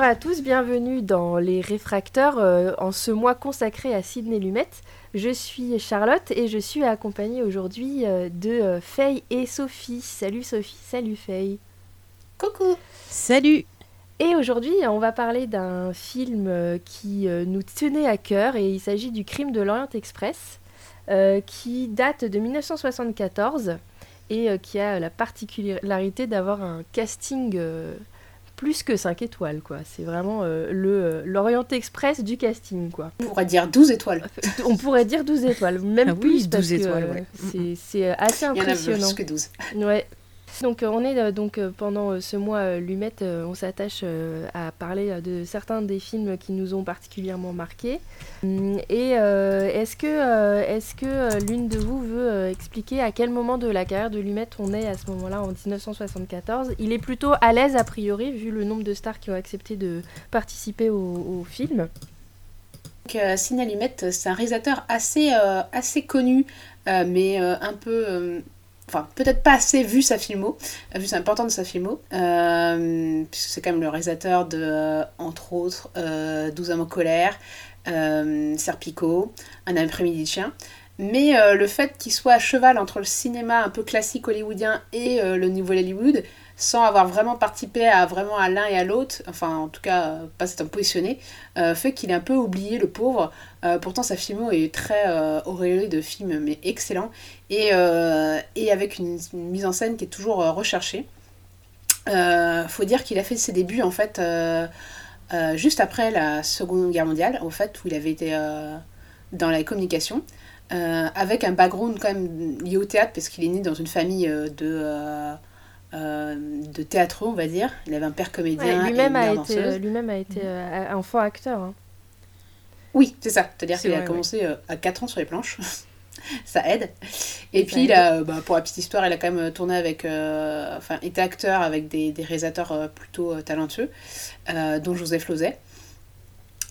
Bonjour à tous, bienvenue dans Les Réfracteurs euh, en ce mois consacré à Sidney Lumet. Je suis Charlotte et je suis accompagnée aujourd'hui euh, de euh, Faye et Sophie. Salut Sophie, salut Faye. Coucou Salut Et aujourd'hui, on va parler d'un film euh, qui euh, nous tenait à cœur et il s'agit du Crime de l'Orient Express euh, qui date de 1974 et euh, qui a la particularité d'avoir un casting euh, plus que 5 étoiles quoi. C'est vraiment euh, le euh, l'Orient Express du casting quoi. On pourrait dire 12 étoiles. On pourrait dire 12 étoiles, même Ah oui, plus 12 parce que étoiles, euh, ouais. c'est- c'est euh, assez Il y en a impressionnant. plus que 12. Ouais. Donc euh, on est euh, donc euh, pendant ce mois Lumette, on s'attache à parler de certains des films qui nous ont particulièrement marqués. Hum, Et est-ce que est-ce que l'une de vous veut expliquer à quel moment de la carrière de Lumette on est à ce moment-là en 1974 Il est plutôt à l'aise a priori vu le nombre de stars qui ont accepté de participer au, film. Donc, euh, Sidney Lumet, c'est un réalisateur assez, assez connu, mais un peu. Enfin, peut-être pas assez vu sa filmo, vu c'est important de sa filmo, euh, puisque c'est quand même le réalisateur de, euh, entre autres, euh, 12 hommes en colère, euh, Serpico, Un après-midi de chien. Mais le fait qu'il soit à cheval entre le cinéma un peu classique hollywoodien et le nouveau Hollywood, sans avoir vraiment participé à vraiment à l'un et à l'autre, enfin en tout cas pas s'étant positionné, euh, fait qu'il est un peu oublié le pauvre. Euh, pourtant sa filmo est très euh, auréolée de films mais excellent et, euh, et avec une, une mise en scène qui est toujours recherchée. Faut dire qu'il a fait ses débuts en fait juste après la Seconde Guerre mondiale, au fait où il avait été dans la communication. Avec un background quand même lié au théâtre parce qu'il est né dans une famille de, euh, euh, de théâtreux on va dire. Il avait un père comédien Ouais, et une lui-même a été euh, lui-même a été euh, enfant acteur. hein. Oui, c'est ça. C'est-à-dire C'est qu'il a commencé euh, à 4 ans sur les planches. ça aide. Et puis, il a, euh, bah, pour la petite histoire, il a quand même euh, tourné avec. euh, Enfin, été acteur avec des, des réalisateurs euh, plutôt euh, talentueux, euh, dont Joseph Lozay.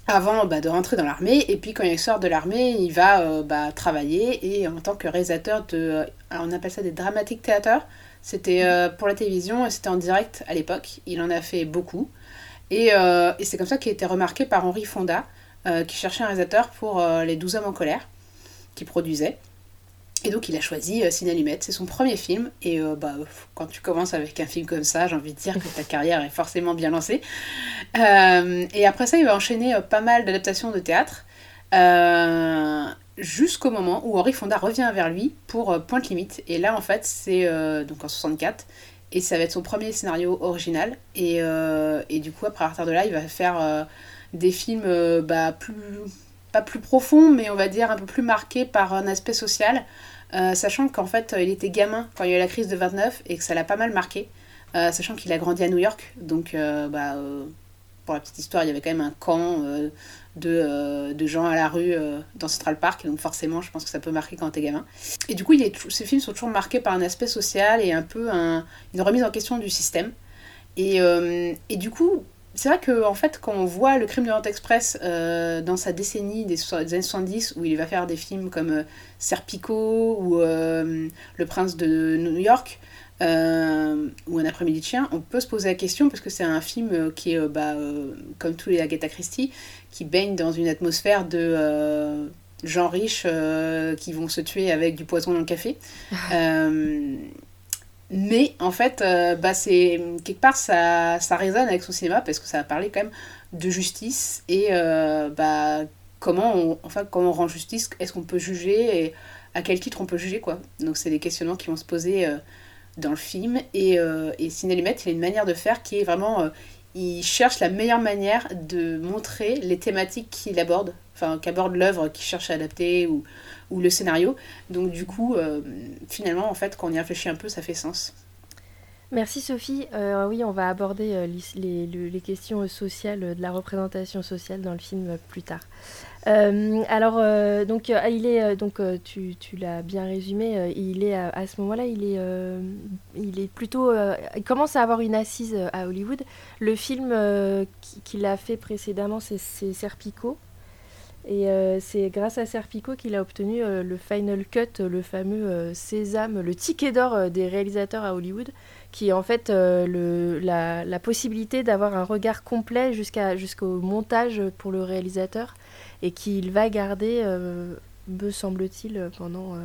Avant bah, de rentrer dans l'armée. Et puis, quand il sort de l'armée, il va euh, bah, travailler. Et en tant que réalisateur de. euh, alors, on appelle ça des dramatic theater. C'était euh, pour la télévision et c'était en direct à l'époque. Il en a fait beaucoup. Et, euh, et c'est comme ça qu'il a été remarqué par Henri Fonda, euh, qui cherchait un réalisateur pour Les 12 hommes en colère, qui produisait. Et donc il a choisi Lumet, c'est son premier film. Et bah, quand tu commences avec un film comme ça, j'ai envie de dire que ta carrière est forcément bien lancée. Et après ça, il va enchaîner pas mal d'adaptations de théâtre. Jusqu'au moment où Henri Fonda revient vers lui pour euh, Pointe Limite. Et là, en fait, c'est euh, donc en 64. Et ça va être son premier scénario original. Et, euh, et du coup, après, à partir de là, il va faire des films bah, plus, pas plus profonds, mais on va dire un peu plus marqués par un aspect social. Sachant qu'en fait, il était gamin quand il y a eu la crise de 29 et que ça l'a pas mal marqué. Sachant qu'il a grandi à New York. Donc, bah, pour la petite histoire, il y avait quand même un camp de, euh, de gens à la rue euh, dans Central Park. Donc, forcément, je pense que ça peut marquer quand t'es gamin. Et du coup, ces films sont toujours marqués par un aspect social et un peu un- une remise en question du système. Et, euh, et du coup, c'est vrai que en fait, quand on voit le crime de l'Orient Express dans sa décennie des, des années 70, où il va faire des films comme Serpico ou Le Prince de New York, ou Un après-midi de chien, on peut se poser la question parce que c'est un film qui est, bah, comme tous les Agatha Christie, qui baigne dans une atmosphère de euh, gens riches euh, qui vont se tuer avec du poison dans le café. Euh, mais en fait, bah, c'est quelque part ça, ça résonne avec son cinéma parce que ça va parler quand même de justice et bah, comment on, enfin, comment on rend justice, est-ce qu'on peut juger et à quel titre on peut juger quoi. Donc c'est des questionnements qui vont se poser dans le film et, euh, et il a une manière de faire qui est vraiment euh, il cherche la meilleure manière de montrer les thématiques qu'il aborde, enfin qu'aborde l'œuvre qu'il cherche à adapter ou, le scénario. Donc du coup, euh, finalement, en fait, quand on y réfléchit un peu, ça fait sens. Merci Sophie. Euh, oui, on va aborder euh, les, questions sociales, euh, de la représentation sociale dans le film plus tard. Alors, donc, il est, donc, tu, tu l'as bien résumé, il est à, ce moment-là, il est, il est plutôt, il commence à avoir une assise à Hollywood. Le film qui- qu'il a fait précédemment, c'est Serpico. Et c'est grâce à Serpico qu'il a obtenu le Final Cut, le fameux sésame, le ticket d'or des réalisateurs à Hollywood, qui est en fait euh, la, possibilité d'avoir un regard complet jusqu'à, jusqu'au montage pour le réalisateur et qu'il va garder, euh, me semble-t-il, pendant euh,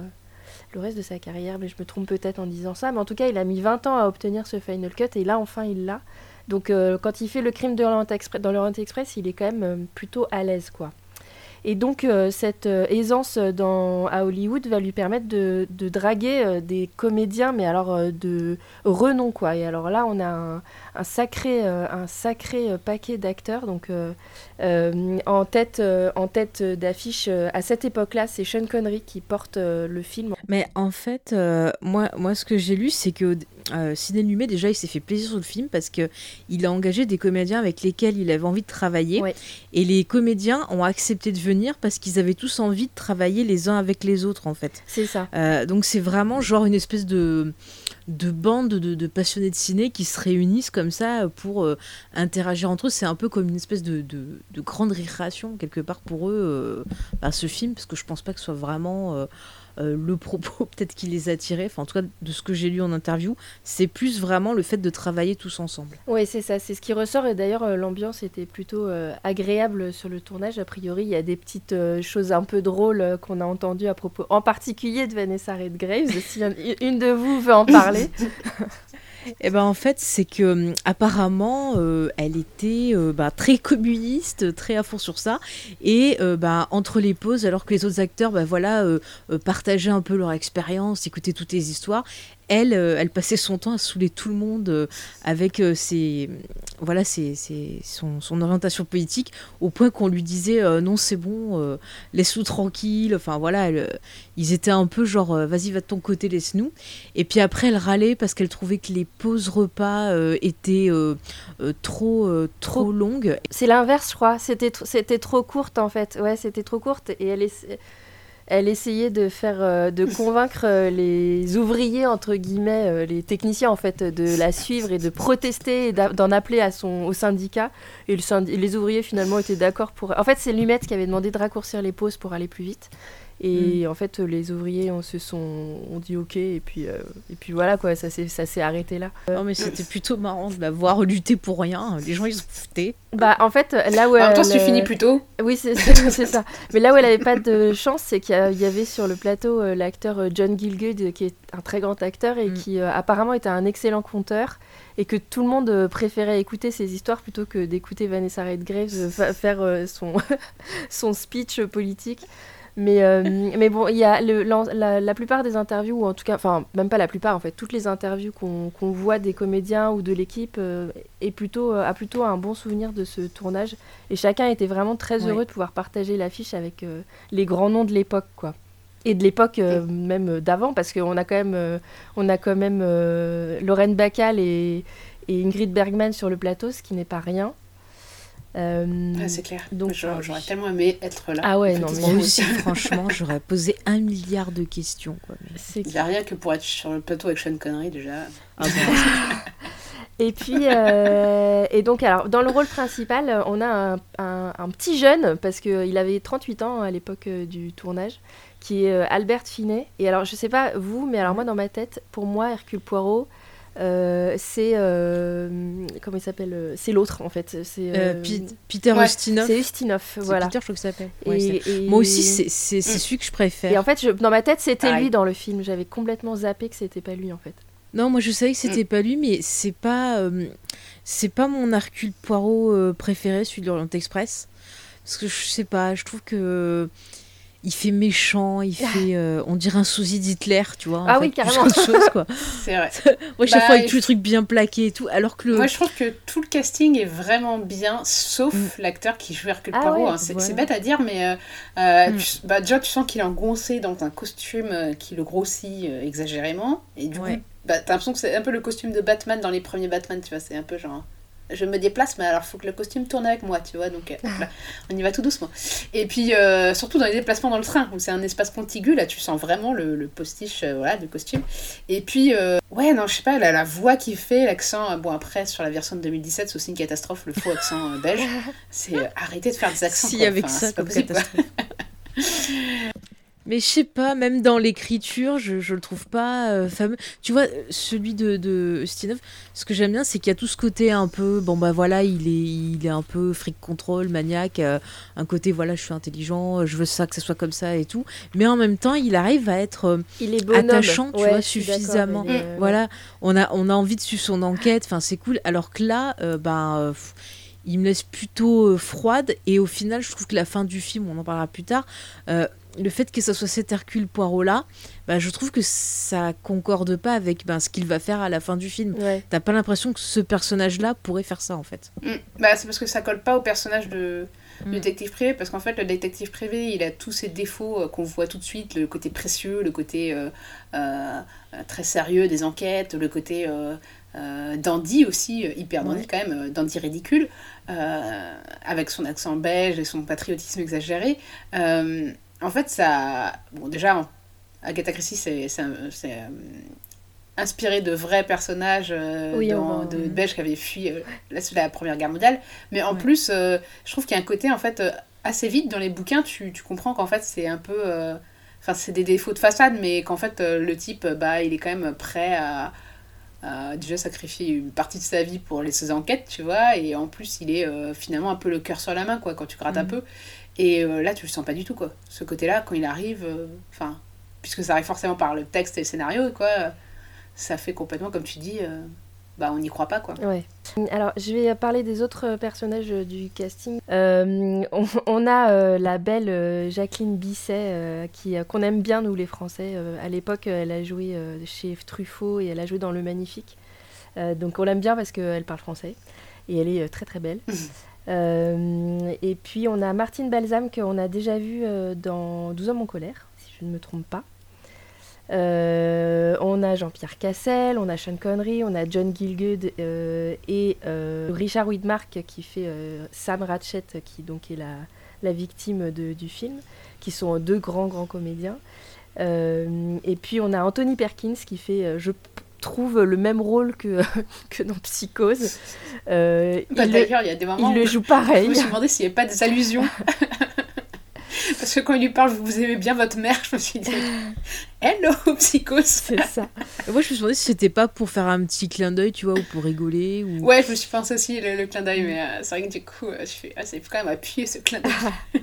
le reste de sa carrière. Mais je me trompe peut-être en disant ça. Mais en tout cas, il a mis 20 ans à obtenir ce Final Cut et là, enfin, il l'a. Donc, quand il fait le crime dans l'Orient Express, il est quand même plutôt à l'aise, quoi. Et donc, euh, cette euh, aisance dans, à Hollywood va lui permettre de, draguer euh, des comédiens, mais alors euh, de renom, quoi. Et alors là, on a un, sacré, euh, un sacré euh, paquet d'acteurs. Donc, euh, en tête, euh, en tête d'affiche, euh, à cette époque-là, c'est Sean Connery qui porte le film. Mais en fait, moi, moi, ce que j'ai lu, c'est que Sidney Lumet, déjà, il s'est fait plaisir sur le film parce que il a engagé des comédiens avec lesquels il avait envie de travailler. Ouais. Et les comédiens ont accepté de venir parce qu'ils avaient tous envie de travailler les uns avec les autres, en fait. C'est ça. Donc c'est vraiment genre une espèce de, de bande de, passionnés de ciné qui se réunissent comme ça pour euh, interagir entre eux. C'est un peu comme une espèce de, de, de grande récréation quelque part pour eux, euh, bah, ce film, parce que je pense pas que ce soit vraiment euh, le propos peut-être qui les attirait. Enfin en tout cas de ce que j'ai lu en interview, c'est plus vraiment le fait de travailler tous ensemble. Oui, c'est ça, c'est ce qui ressort. Et d'ailleurs, euh, l'ambiance était plutôt euh, agréable sur le tournage. A priori, il y a des petites euh, choses un peu drôles euh, qu'on a entendues à propos, en particulier de Vanessa Redgrave. si un- une de vous veut en parler. Et ben en fait, c'est que hum, apparemment, euh, elle était euh, bah, très communiste, très à fond sur ça. Et euh, bah, entre les pauses, alors que les autres acteurs, bah, voilà, partageaient un peu leur expérience, écoutaient toutes les histoires, elle, euh, elle passait son temps à saouler tout le monde euh, avec euh, ses, voilà, ses, son, orientation politique, au point qu'on lui disait non, c'est bon, laisse-nous tranquille. Enfin voilà, ils étaient un peu genre, vas-y, va de ton côté, laisse-nous. Et puis après, elle râlait parce qu'elle trouvait que les pauses repas étaient trop, trop longues. C'est l'inverse, je crois. C'était c'était trop courte en fait. Ouais, c'était trop courte et elle essa- elle essayait de faire euh, de convaincre euh, les ouvriers entre guillemets, euh, les techniciens en fait, de la suivre et de protester et d'en appeler à son au syndicat. Et le les ouvriers finalement étaient d'accord pour. En fait, c'est Lumette qui avait demandé de raccourcir les pauses pour aller plus vite. Et en fait, les ouvriers on se sont ont dit ok et puis euh, et puis voilà quoi, ça s'est ça s'est arrêté là. Non, mais c'était plutôt marrant de la voir lutter pour rien. Les gens, ils se foutaient. Bah en fait, là où En même temps, tu elle, finis plus tôt, Oui, c'est ça. Mais là où elle avait pas de chance, c'est qu'il y avait sur le plateau euh, l'acteur euh, John euh, qui est un très grand acteur et Mm. qui euh, apparemment était un excellent conteur et que tout le monde préférait écouter ses histoires plutôt que d'écouter Vanessa Redgrave fa- faire son, son speech politique. Mais, euh, mais bon, il y a le- la, la plupart des interviews, ou en tout cas, enfin, même pas la plupart, en fait, toutes les interviews qu'on voit des comédiens ou de l'équipe euh, est plutôt, euh, a plutôt un bon souvenir de ce tournage. Et chacun était vraiment très Ouais. heureux de pouvoir partager l'affiche avec les grands noms de l'époque, quoi. Et de l'époque même d'avant, parce qu'on a quand même, on a quand même Lorraine Bacall et, et Ingrid Bergman sur le plateau, ce qui n'est pas rien. Euh, ah, c'est clair. donc, J'aurais euh, j'aurais tellement aimé être là. Ah ouais, non, mais- Moi aussi, franchement, j'aurais posé un milliard de questions. Quoi, mais- c'est Il n'y a rien que pour être sur le plateau avec Sean Connery déjà. Ah bon, Et puis, euh, et donc, alors, dans le rôle principal, on a un, un- un petit jeune, parce qu'il avait 38 ans à l'époque du tournage, qui est Albert Finet. Et alors, je sais pas vous, mais alors moi, dans ma tête, pour moi, Hercule Poirot, euh, c'est. euh, comment il s'appelle euh, C'est l'autre, en fait. C'est Euh, euh, Pete- Peter ouais, Ustinov. c'est Ustinov, voilà. Peter, je crois que ça s'appelle. Et- Ouais, c'est- et- Moi aussi, c'est Mm. celui que je préfère. Et en fait, je- dans ma tête, c'était lui dans le film. J'avais complètement zappé que c'était pas lui, en fait. Non, moi je savais que c'était pas lui, mais c'est pas euh, c'est pas mon Hercule Poirot euh, préféré, celui de l'Orient Express, parce que je sais pas, je trouve que il fait méchant, il fait, euh, on dirait un sosie d'Hitler, tu vois. Ah fait, oui, carrément. chose, quoi. C'est vrai. Moi, chaque Bah, fois avec il tous les trucs bien plaqués et tout, alors que le Moi, je trouve que tout le casting est vraiment bien, sauf Mm. l'acteur qui joue Hercule Ah Poirot. ouais, hein. C'est voilà. c'est bête à dire, mais euh, euh, Mm. tu- bah, déjà, tu sens qu'il est engoncé dans un costume euh, qui le grossit euh, exagérément. Et du Ouais. coup, bah, t'as l'impression que c'est un peu le costume de Batman dans les premiers Batman, tu vois. C'est un peu genre je me déplace, mais alors il faut que le costume tourne avec moi, tu vois, donc euh, on y va tout doucement. Et puis, euh, surtout dans les déplacements dans le train, où c'est un espace contigu, là tu sens vraiment le, postiche, euh, voilà, du costume. Et puis, ouais, non, je sais pas, la, la voix qui fait, l'accent, bon après, sur la version de 2017, c'est aussi une catastrophe, le faux accent belge, c'est arrêter de faire des accents. Si, avec ça, comme catastrophe. Mais je sais pas, même dans l'écriture, je, je le trouve pas euh, fameux. Tu vois, celui de, de Stinov, ce que j'aime bien, c'est qu'il y a tout ce côté un peu, bon bah voilà, il est, il est un peu fric control, maniaque, euh, un côté voilà, je suis intelligent, je veux ça, que ça soit comme ça et tout. Mais en même temps, il arrive à être euh, il est attachant, tu vois, suffisamment. Voilà, on a, on a envie de suivre son enquête, enfin c'est cool. Alors que là, ben il me laisse plutôt froide et au final je trouve que la fin du film on en parlera plus tard le fait que ce soit cet Hercule Poirot là, bah, je trouve que ça concorde pas avec ben, ce qu'il va faire à la fin du film. T'as pas l'impression que ce personnage là pourrait faire ça en fait. Mm. Bah, c'est parce que ça colle pas au personnage de mm. détective privé, parce qu'en fait le détective privé il a tous ses défauts euh, qu'on voit tout de suite, le côté précieux, le côté euh, euh, très sérieux des enquêtes, le côté dandy aussi, hyper dandy quand même, dandy ridicule, avec son accent belge et son patriotisme exagéré en fait, ça. Bon, déjà, Agatha Christie, c'est euh, inspiré de vrais personnages euh, de Belges qui avaient fui euh, la, Première Guerre mondiale. Mais en plus, je trouve qu'il y a un côté, en fait, assez vite dans les bouquins, tu, tu comprends qu'en fait, c'est un peu. Enfin, c'est des défauts de façade, mais qu'en fait, le type, bah, il est quand même prêt à, déjà sacrifier une partie de sa vie pour les, ses enquêtes, tu vois. Et en plus, il est finalement un peu le cœur sur la main, quoi, quand tu grattes un mm. peu. Et euh, là, tu le sens pas du tout, quoi. Ce côté-là, quand il arrive, euh, enfin, puisque ça arrive forcément par le texte et le scénario, quoi, ça fait complètement, comme tu dis, euh, bah, on n'y croit pas, quoi. Ouais. Alors, je vais parler des autres personnages du casting. On, a la belle Jacqueline Bisset, qui qu'on aime bien, nous, les Français. à l'époque, elle a joué chez Truffaut et elle a joué dans Le Magnifique. donc, on l'aime bien parce qu'elle parle français. Et elle est très, très belle. Euh, et puis on a Martine Balsam qu'on a déjà vu euh, dans 12 hommes en colère, si je ne me trompe pas. Euh, on a Jean-Pierre Cassel, on a Sean Connery, on a John Gilgood et Richard Widmark qui fait Sam Ratchet, qui donc est la, la victime de, du film, qui sont deux grands grands comédiens. et puis on a Anthony Perkins qui fait, je trouve le même rôle que, que dans Psychose. Euh, bah, D'ailleurs, il y a des moments il le joue pareil. Je me suis demandé s'il n'y avait pas des allusions. Parce que quand il lui parle, vous aimez bien votre mère, je me suis dit, hello, psychose. C'est ça. moi, je me suis demandé si c'était pas pour faire un petit clin d'œil, tu vois, ou pour rigoler. Ou... Ouais, je me suis pensé aussi le, clin d'œil, mais euh, c'est vrai que du coup, euh, je fais, ah, c'est quand même appuyer ce clin d'œil.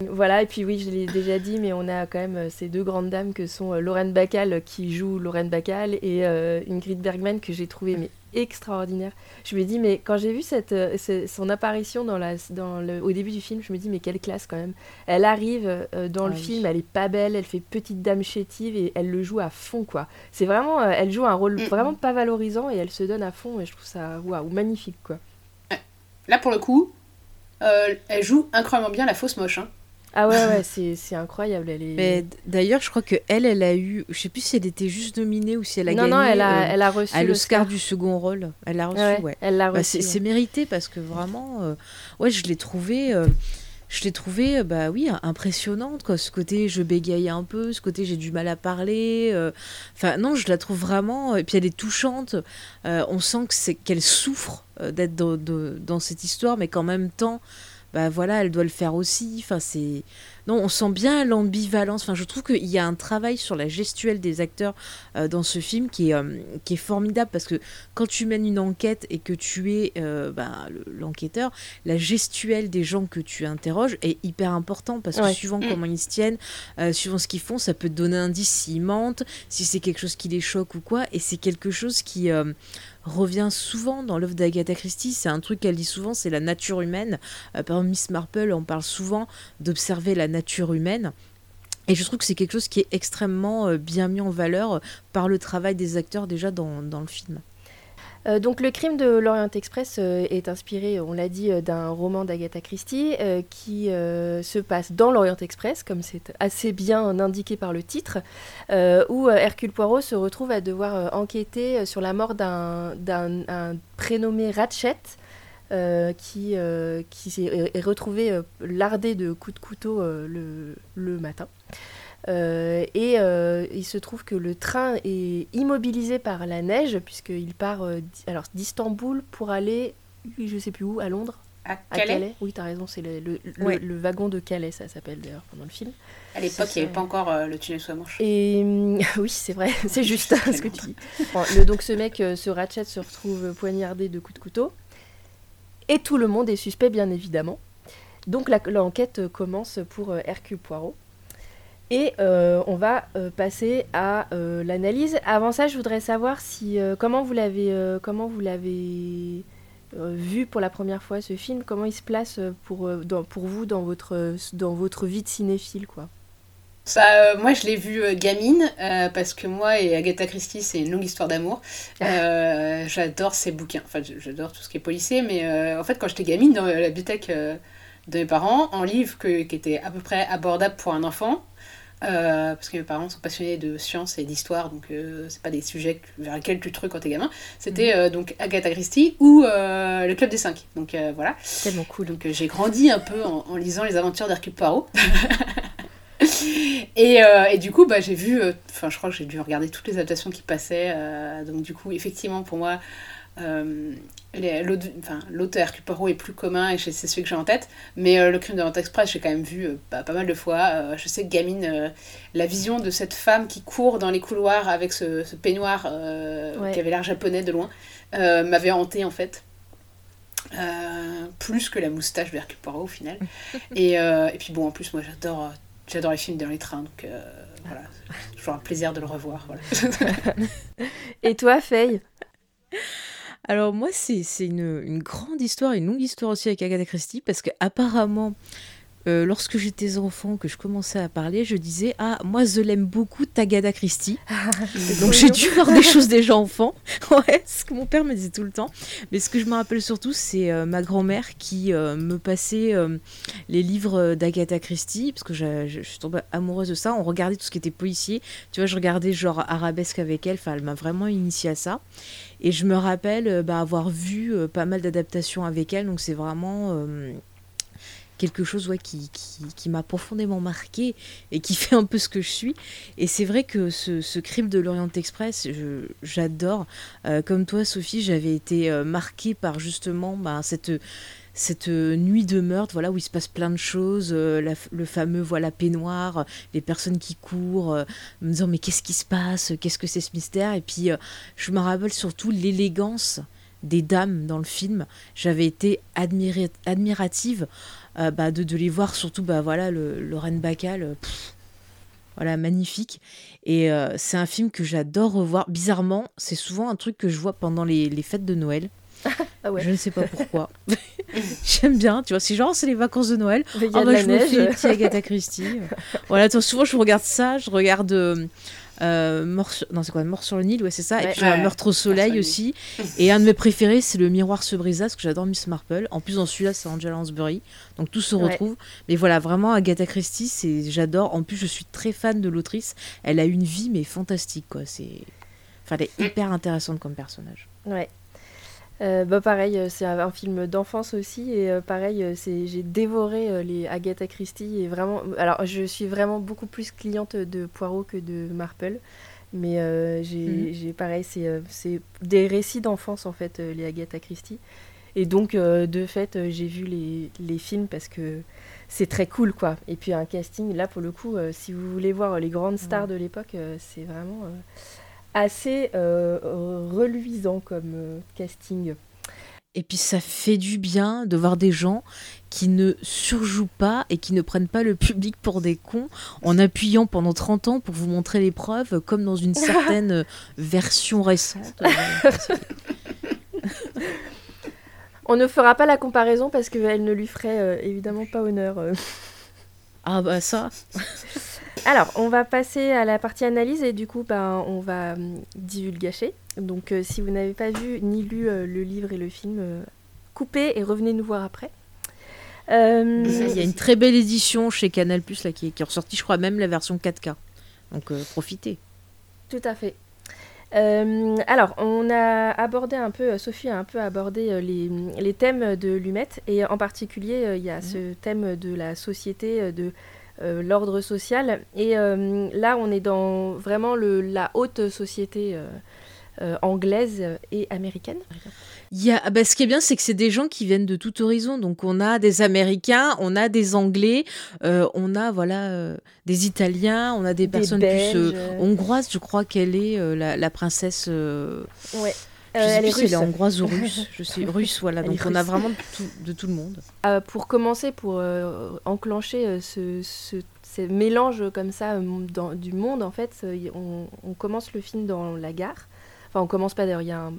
Voilà, et puis oui, je l'ai déjà dit, mais on a quand même euh, ces deux grandes dames que sont euh, Lorraine Bacall qui joue Lorraine Bacall et euh, Ingrid Bergman que j'ai trouvé mais extraordinaire. Je me dis, mais quand j'ai vu cette, son apparition dans la, dans le, au début du film, je me dis, mais quelle classe quand même. Elle arrive dans le ah film, elle est pas belle, elle fait petite dame chétive et elle le joue à fond, quoi. C'est vraiment, elle joue un rôle mm. vraiment pas valorisant et elle se donne à fond et je trouve ça, waouh, magnifique, quoi. Là, pour le coup, elle joue incroyablement bien la fausse moche, hein. Ah ouais, ouais, c'est incroyable. Elle est... Mais d'ailleurs, je crois que elle, elle a eu, je sais plus si elle était juste nominée ou si elle a gagné. Non, non, elle a, euh, elle a reçu à l'Oscar du second rôle. Elle l'a reçu, ouais. Elle l'a bah, c'est mérité parce que vraiment, euh, ouais, je l'ai trouvé. Euh, je l'ai trouvé, bah oui, impressionnante, quoi. Ce côté, je bégaye un peu, ce côté, j'ai du mal à parler. Enfin, non, je la trouve vraiment. Et puis, elle est touchante. on sent que c'est qu'elle souffre d'être dans, dans, cette histoire, mais qu'en même temps, bah voilà, elle doit le faire aussi. Enfin, c'est non, on sent bien l'ambivalence. Enfin, je trouve qu'il y a un travail sur la gestuelle des acteurs euh, dans ce film qui est, euh, qui est formidable parce que quand tu mènes une enquête et que tu es euh, bah, l'enquêteur, la gestuelle des gens que tu interroges est hyper important parce que suivant mm. comment ils se tiennent, suivant ce qu'ils font, ça peut te donner un indice s'ils mentent, si c'est quelque chose qui les choque ou quoi. Et c'est quelque chose qui revient souvent dans l'œuvre d'Agatha Christie. C'est un truc qu'elle dit souvent, c'est la nature humaine. par exemple, Miss Marple, on parle souvent d'observer la nature humaine. Et je trouve que c'est quelque chose qui est extrêmement euh, bien mis en valeur euh, par le travail des acteurs déjà dans le film. Euh, donc le crime de l'Orient Express euh, est inspiré, on l'a dit, euh, d'un roman d'Agatha Christie qui se passe dans l'Orient Express, comme c'est assez bien indiqué par le titre, où Hercule Poirot se retrouve à devoir enquêter sur la mort d'un d'un- un prénommé Ratchet. qui, est retrouvé lardé de coups de couteau le matin. Euh, et euh, il se trouve que le train est immobilisé par la neige, puisqu'il part euh, alors d'Istanbul pour aller, je sais plus où, à Londres À À Calais, Oui, t'as raison, c'est le, le- le- Ouais. le wagon de Calais, ça s'appelle d'ailleurs pendant le film. à l'époque, il n'y avait pas encore le tunnel sous la Manche. Et oui, c'est vrai, c'est juste ce que tu dis. Bon, donc ce mec, ce Ratchet, se retrouve poignardé de coups de couteau. Et tout le monde est suspect, bien évidemment. Donc l'enquête commence pour Hercule Poirot. Et euh, on va euh, passer à euh, l'analyse. Avant ça, je voudrais savoir si comment vous l'avez comment vous l'avez vu pour la première fois ce film? Comment il se place pour dans- pour vous dans votre dans votre vie de cinéphile, quoi? Ça, moi, je l'ai vu gamine parce que moi et Agatha Christie, c'est une longue histoire d'amour. J'adore ces bouquins. Enfin, j'adore tout ce qui est policier, mais en fait, quand j'étais gamine dans la bibliothèque de mes parents, en livre que- qui était à peu près abordable pour un enfant, euh, parce que mes parents sont passionnés de science et d'histoire, donc euh, c'est pas des sujets vers lesquels tu trucs quand t'es gamin. C'était euh, donc Agatha Christie ou euh, le Club des Cinq. Donc voilà. Tellement cool. Donc j'ai grandi un peu en, en lisant les aventures d'Hercule Poirot. et, et du coup, bah, j'ai vu, enfin je crois que j'ai dû regarder toutes les adaptations qui passaient. donc du coup, effectivement, pour moi, euh, l'auteur Hercule Poirot est plus commun et c'est celui que j'ai en tête. Mais euh, le crime de l'Orient Express, j'ai quand même vu euh, pas, pas mal de fois. Euh, je sais que gamine, euh, la vision de cette femme qui court dans les couloirs avec ce, ce peignoir euh, Ouais. qui avait l'air japonais de loin euh, m'avait hanté en fait. Euh, plus que la moustache de Hercule Poirot au final. et, euh, et puis bon, en plus, moi j'adore, j'adore les films dans les trains, donc euh, voilà, c'est toujours un plaisir de le revoir. Voilà. Et toi, Faye? Alors moi, c'est une, une grande histoire, une longue histoire aussi avec Agatha Christie, parce que apparemment, euh, lorsque j'étais enfant, que je commençais à parler, je disais ah moi je l'aime beaucoup Agatha Christie. Donc j'ai dû voir des choses déjà enfant. Ouais, c'est ce que mon père me disait tout le temps. Mais ce que je me rappelle surtout, c'est euh, ma grand-mère qui euh, me passait les livres d'Agatha Christie, parce que je, je- je suis tombée amoureuse de ça. On regardait tout ce qui était policier. Tu vois, je regardais genre arabesque avec elle. Enfin, elle m'a vraiment initiée à ça. Et je me rappelle euh, bah, avoir vu euh, pas mal d'adaptations avec elle. Donc c'est vraiment euh, quelque chose qui, m'a profondément marqué et qui fait un peu ce que je suis. Et c'est vrai que ce, crime de l'Orient Express, j'adore. Comme toi, Sophie, j'avais été marquée par justement bah, cette, cette euh, nuit de meurtre, voilà, où il se passe plein de choses, euh, le fameux voilà peignoir, euh, les personnes qui courent, me disant mais qu'est-ce qui se passe, qu'est-ce que c'est ce mystère, et puis je me rappelle surtout l'élégance des dames dans le film. J'avais été admirative bah, de, les voir, surtout bah, voilà le, Lorraine Bacal. voilà, magnifique. Et c'est un film que j'adore revoir. Bizarrement, c'est souvent un truc que je vois pendant les fêtes de Noël. Ah ouais. Je ne sais pas pourquoi. J'aime bien, tu vois. Si genre c'est les vacances de Noël, Il y a ah de bah, la je me fais neige. petit Agatha Christie. voilà, toi, souvent je regarde ça, je regarde euh, euh, Mort sur... non c'est quoi Mort sur le Nil, ouais c'est ça. Ouais. Et puis Ouais. Meurtre au soleil aussi. Et un de mes préférés c'est Le Miroir se brisa parce que j'adore Miss Marple. En plus dans celui-là c'est Angela Lansbury, donc tout se Ouais. retrouve. Mais voilà vraiment Agatha Christie c'est j'adore. En plus je suis très fan de l'autrice. Elle a une vie mais fantastique quoi. C'est enfin elle est hyper intéressante comme personnage. Ouais. Euh, bah pareil, euh, c'est un, un film d'enfance aussi et euh, pareil, c'est j'ai dévoré euh, les Agatha Christie et vraiment, alors je suis vraiment beaucoup plus cliente de Poirot que de Marple, mais j'ai Mhm. j'ai- pareil, c'est des récits d'enfance en fait les Agatha Christie et donc de fait j'ai vu les, les films parce que c'est très cool quoi et puis un casting là pour le coup, si vous voulez voir les grandes stars de l'époque, c'est vraiment assez euh, reluisant comme euh, casting. Et puis ça fait du bien de voir des gens qui ne surjouent pas et qui ne prennent pas le public pour des cons en appuyant pendant 30 ans pour vous montrer les preuves comme dans une certaine euh, version récente. On ne fera pas la comparaison parce qu'elle ne lui ferait euh, évidemment pas honneur. euh. Ah bah ça, Alors, on va passer à la partie analyse et du coup, ben, on va hum, divulgacher. Donc si vous n'avez pas vu ni lu le livre et le film, coupez et revenez nous voir après. Il y a une très belle édition chez Canal Plus là, qui, est, qui est ressortie, je crois même la version 4K. Donc profitez. Tout à fait. Euh, alors, on a abordé un peu, Sophie a un peu abordé euh, les, thèmes de l'UMET, et en particulier, euh, il y a ce mhm. thème de la société, de l'ordre social. Et là, on est dans vraiment le, la haute société anglaise et américaine. Il y a, bah, ce qui est bien, c'est que c'est des gens qui viennent de tout horizon. Donc, on a des Américains, on a des Anglais, euh, on a voilà euh, des Italiens, on a des, personnes plus euh, hongroises. Je crois qu'elle est la, princesse. ouais. Elle, est russe. elle est hongroise ou russe. Je suis russe, voilà. donc, on a vraiment de tout, de tout le monde. pour commencer, pour enclencher ce, ce, mélange comme ça dans, du monde, en fait, on, on commence le film dans la gare. Enfin, on commence pas d'ailleurs, il y a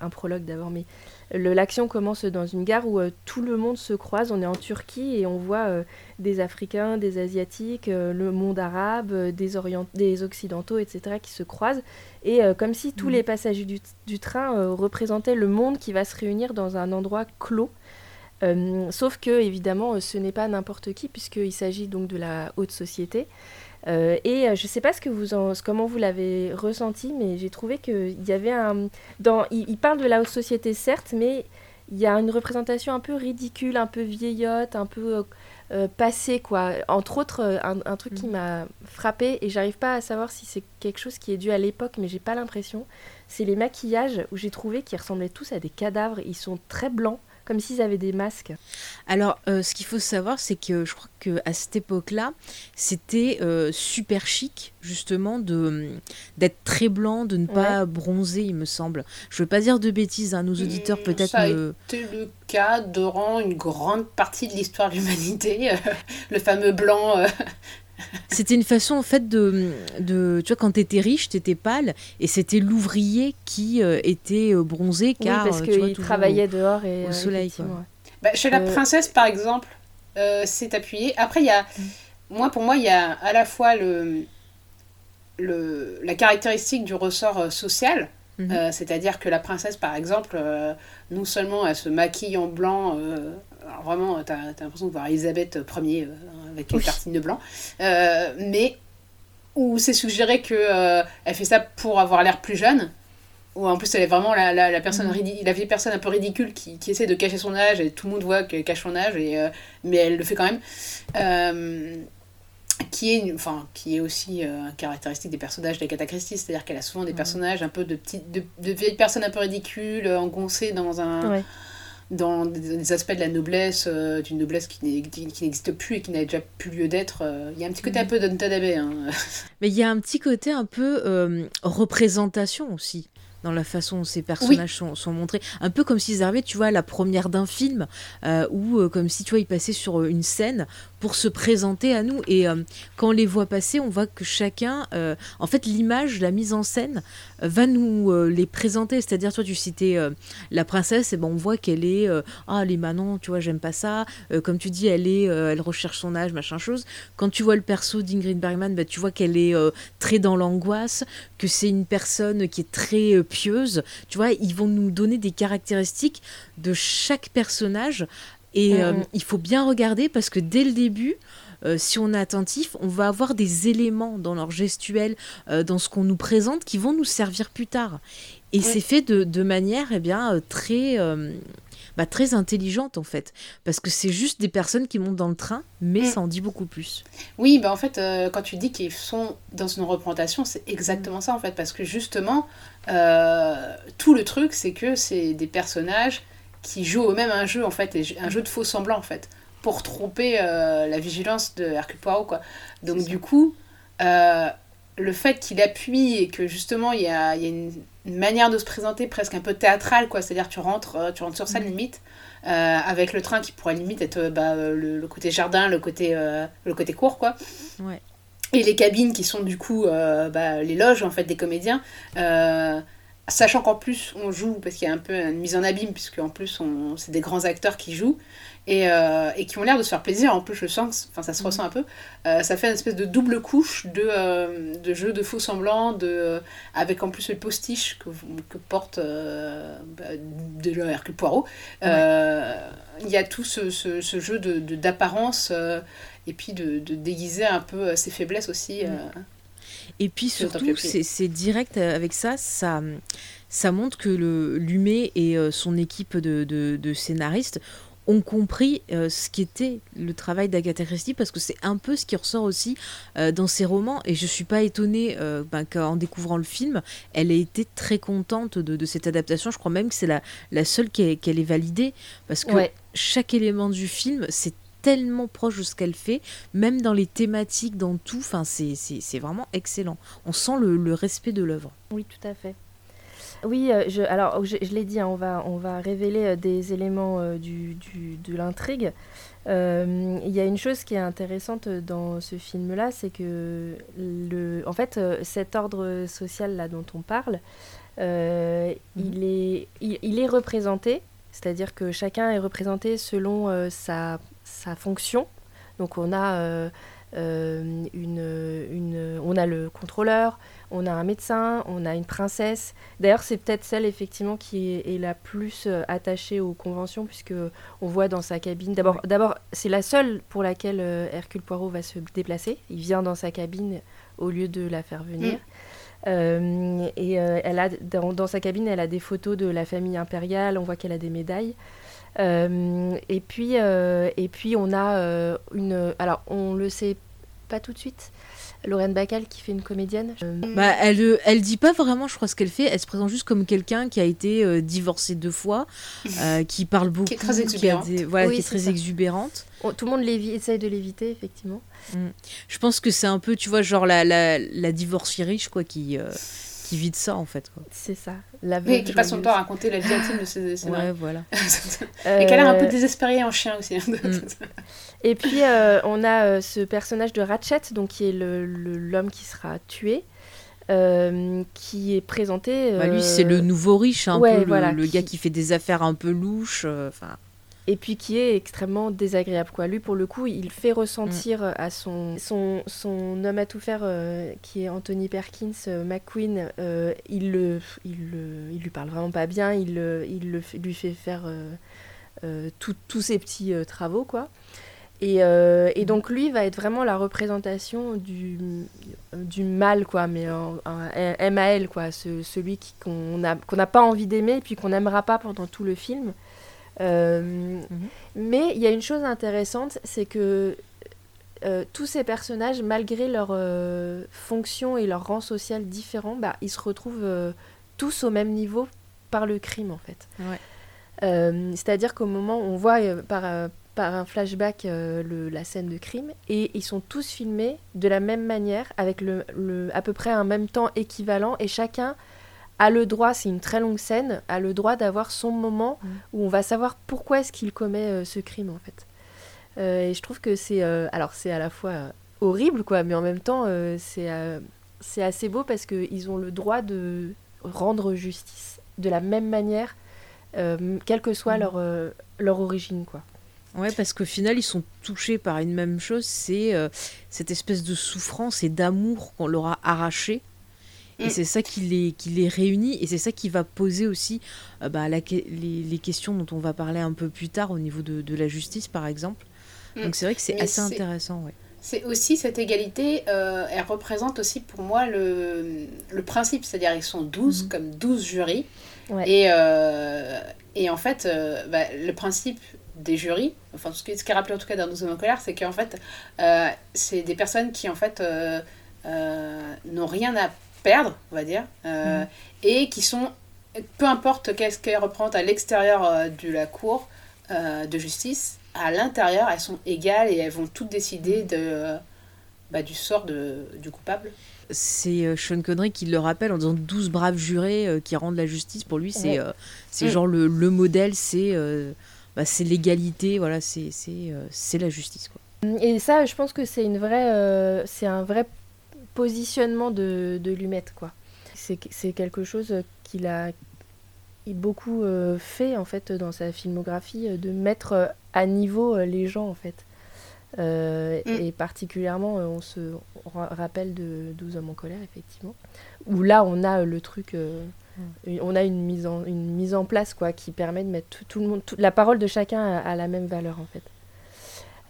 un, prologue d'abord, mais l'action commence dans une gare où euh, tout le monde se croise. On est en Turquie et on voit euh, des Africains, des Asiatiques, euh, le monde arabe, des, des Occidentaux, etc., qui se croisent. Et comme si tous mmh. les passagers du, train représentaient le monde qui va se réunir dans un endroit clos. sauf que, évidemment, ce n'est pas n'importe qui, puisqu'il s'agit donc de la haute société. Euh, et euh, je ne sais pas ce que vous en, comment vous l'avez ressenti, mais j'ai trouvé qu'il y avait un... Dans, il, parle de la haute société, certes, mais il y a une représentation un peu ridicule, un peu vieillotte, un peu euh, passée, quoi. Entre autres, un, truc qui mm. m'a frappé, et j'arrive pas à savoir si c'est quelque chose qui est dû à l'époque, mais j'ai pas l'impression, c'est les maquillages où j'ai trouvé qu'ils ressemblaient tous à des cadavres. Ils sont très blancs comme s'ils avaient des masques. Alors, euh, ce qu'il faut savoir, c'est que je crois qu'à cette époque-là, c'était euh, super chic, justement, de d'être très blanc, de ne pas bronzer, il me semble. Je veux pas dire de bêtises, à hein, nos auditeurs mmh, peut-être. Ça a été le cas durant une grande partie de l'histoire de l'humanité, le fameux blanc c'était une façon en fait de, de tu vois quand t'étais riche t'étais pâle et c'était l'ouvrier qui euh, était euh, bronzé car oui, parce qu'il travaillait dehors et au euh, soleil bah, chez la princesse par exemple c'est appuyé après il y a mm. moi pour moi il y a à la fois le, le la caractéristique du ressort social mm-hmm. c'est-à-dire que la princesse par exemple non seulement elle se maquille en blanc alors vraiment, tu as, l'impression de voir Elisabeth Ier avec une tartine de blanc. Euh, mais où c'est suggéré que euh, elle fait ça pour avoir l'air plus jeune. Ou en plus elle est vraiment la, la, la personne mm. la vieille personne un peu ridicule qui, qui, essaie de cacher son âge et tout le monde voit qu'elle cache son âge et, euh, mais elle le fait quand même. qui est, enfin, qui est aussi caractéristique des personnages des Christie, c'est-à-dire qu'elle a souvent des mm. personnages un peu de, petites, de, de, vieilles personnes un peu ridicules, engoncées dans un, dans des aspects de la noblesse, euh, d'une noblesse qui n'existe plus et qui n'a déjà plus lieu d'être. Euh, il y a un petit côté un mm. peu d'Ontadabe. Hein. Mais il y a un petit côté un peu euh, représentation aussi dans la façon dont ces personnages sont, sont, montrés. Un peu comme s'ils arrivaient, tu vois, à la première d'un film, euh, ou comme si, tu vois, ils passaient sur une scène pour se présenter à nous. Et quand on les voit passer, on voit que chacun, en fait, l'image, la mise en scène, va nous euh, les présenter. C'est-à-dire, toi, tu citais euh, la princesse, et ben on voit qu'elle est, euh, ah, les Manon, tu vois, j'aime pas ça. comme tu dis, elle est, elle recherche son âge, machin chose. Quand tu vois le perso d'Ingrid Bergman, ben, tu vois qu'elle est très dans l'angoisse, que c'est une personne qui est très pieuse. Tu vois, ils vont nous donner des caractéristiques de chaque personnage. Et mm. il faut bien regarder parce que dès le début, euh, si on est attentif, on va avoir des éléments dans leur gestuelle, euh, dans ce qu'on nous présente, qui vont nous servir plus tard. Et c'est fait de, manière eh bien, euh, très, bah, très intelligente, en fait. Parce que c'est juste des personnes qui montent dans le train, mais mm. ça en dit beaucoup plus. Oui, bah, en fait, quand tu dis qu'ils sont dans une représentation, c'est exactement mm. ça, en fait. Parce que justement, tout le truc, c'est que c'est des personnages qui jouent au même un jeu, en fait, un jeu de faux semblant, en fait pour tromper euh, la vigilance de Hercule Poirot. Quoi. Donc du coup, euh, le fait qu'il appuie et que justement il y a, y a une, manière de se présenter presque un peu théâtrale, quoi. c'est-à-dire tu rentres, euh, tu rentres sur sa mm. limite, avec le train qui pourrait limite être bah, le, côté jardin, le côté, le côté court. quoi. Ouais. Et les cabines qui sont du coup bah, les loges en fait des comédiens. Sachant qu'en plus on joue, parce qu'il y a un peu une mise en abîme, puisque en plus c'est des grands acteurs qui jouent, et, euh, et qui ont l'air de se faire plaisir. En plus, je sens, enfin, ça se ressent un peu. Euh, ça fait une espèce de double couche de, euh, de jeu de faux semblants, de, avec en plus le postiche que, que porte bah, de Hercule Poirot. Il y a tout ce, ce, ce jeu d'apparence de, d'apparence et puis de, de, déguiser un peu ses faiblesses aussi. Et puis surtout, c'est direct avec ça, ça, ça montre que le Lumet et son équipe de, de, de scénaristes ont compris euh, ce qu'était le travail d'Agatha Christie parce que c'est un peu ce qui ressort aussi euh, dans ses romans. Et je suis pas étonnée euh, ben, qu'en découvrant le film elle ait été très contente de, cette adaptation. Je crois même que c'est la, la seule qu'elle ait validée parce que chaque élément du film c'est tellement proche de ce qu'elle fait, même dans les thématiques, dans tout. Enfin, c'est vraiment excellent. On sent le, le respect de l'œuvre. Oui, tout à fait. Oui, euh, je, alors je, l'ai dit, hein, on, va, on va révéler euh, des éléments euh, du, du, de l'intrigue. Il y a une chose qui est intéressante dans ce film-là, c'est que le, en fait, cet ordre social là dont on parle, mhm. il, est, il, est représenté, c'est-à-dire que chacun est représenté selon sa, sa fonction. Donc on a une, une, on a le contrôleur, on a un médecin, on a une princesse. D'ailleurs, c'est peut-être celle effectivement qui est, la plus euh, attachée aux conventions, puisque on voit dans sa cabine. D'abord, d'abord, c'est la seule pour laquelle euh, Hercule Poirot va se déplacer. Il vient dans sa cabine au lieu de la faire venir. Mm. Euh, et elle a dans, sa cabine, elle a des photos de la famille impériale. On voit qu'elle a des médailles. Et puis, et puis on a une. Alors, on le sait pas tout de suite, Lorraine Bacal qui fait une comédienne. Bah, elle, euh, elle dit pas vraiment, je crois, ce qu'elle fait. Elle se présente juste comme quelqu'un qui a été euh, divorcé deux fois, euh, qui parle beaucoup, qui est très exubérante. Qui, voilà, qui est très exubérante. tout le monde essaye de l'éviter, effectivement. Mm. Je pense que c'est un peu, tu vois, genre la, la, la divorcée riche, quoi, qui qui vit de ça en fait. C'est ça. La oui, qui passe son temps à raconter la vie intime de ses, ses Ouais, voilà. et qu'elle a un peu désespérée en chien aussi. Hein. Mm. et puis euh, on a euh, ce personnage de Ratchet, donc qui est l'homme le, qui sera tué. Euh, qui est présenté. Bah, lui, c'est le nouveau riche, un peu le, le gars qui fait des affaires un peu louches. Enfin et puis qui est extrêmement désagréable. Quoi. Lui, pour le coup, il fait ressentir mm. à son, son, son, homme à tout faire, euh, qui est Anthony Perkins, euh, McQueen, euh, il, le, il, le, il lui parle vraiment pas bien, il, il le, lui fait faire tous ses petits travaux. quoi. Et, et, donc lui va être vraiment la représentation du, du mal, quoi, mais un, un MAL, quoi, ce, celui qu'on n'a qu'on n'a pas envie d'aimer et puis qu'on n'aimera pas pendant tout le film. Euh. Mais il y a une chose intéressante, c'est que euh, tous ces personnages, malgré leur euh, fonction et leur rang social différent, bah, ils se retrouvent tous au même niveau par le crime en fait. C'est-à-dire qu'au moment où on voit par, par un flashback la scène de crime et ils sont tous filmés de la même manière avec le, le, à peu près un même temps équivalent et chacun a le droit, c'est une très longue scène, a le droit d'avoir son moment mm. où on va savoir pourquoi est-ce qu'il commet euh, ce crime en fait. Euh, et je trouve que c'est euh, alors c'est à la fois horrible quoi, mais en même temps c'est c'est assez beau parce qu'ils ont le droit de rendre justice de la même manière, quelle que soit mm. leur leur origine quoi. Ouais, parce qu'au final, ils sont touchés par une même chose, c'est cette espèce de souffrance et d'amour qu'on leur a arraché et mm. c'est ça qui les, qui les réunit et c'est ça qui va poser aussi euh, bah, les, les, questions dont on va parler un peu plus tard au niveau de, de la justice, par exemple. Mm. Donc c'est vrai que c'est assez intéressant. Ouais. C'est aussi cette égalité, euh, elle représente aussi pour moi le, le principe, c'est-à-dire ils sont 12 mm. comme 12 jurys. Et, euh, et en fait, bah, le principe des jurys, enfin ce qui, ce qui est rappelé en tout cas dans nos hommes en colère, c'est qu'en fait, c'est des personnes qui en fait n'ont rien à perdre, on va dire, euh, mm. et qui sont, peu importe qu'est-ce qu'elles représentent à l'extérieur euh, de la cour euh, de justice, à l'intérieur, elles sont égales et elles vont toutes décider de, bah, du sort de, du coupable. C'est Sean Connery qui le rappelle en disant 12 braves jurés qui rendent la justice. Pour lui, c'est c'est mm. genre le, le modèle, c'est bah, c'est l'égalité, voilà, c'est la justice. Quoi. Et ça, je pense que c'est une vraie, c'est un vrai positionnement de, de Lumette, quoi. C'est quelque chose qu'il a, beaucoup fait en fait dans sa filmographie de mettre à niveau les gens en fait. Mm. Et particulièrement, on se rappelle de 12 hommes en colère, effectivement, où là, on a le truc, mm. on a une mise, en, une mise en place quoi, qui permet de mettre tout, le monde, la parole de chacun à, la même valeur, en fait.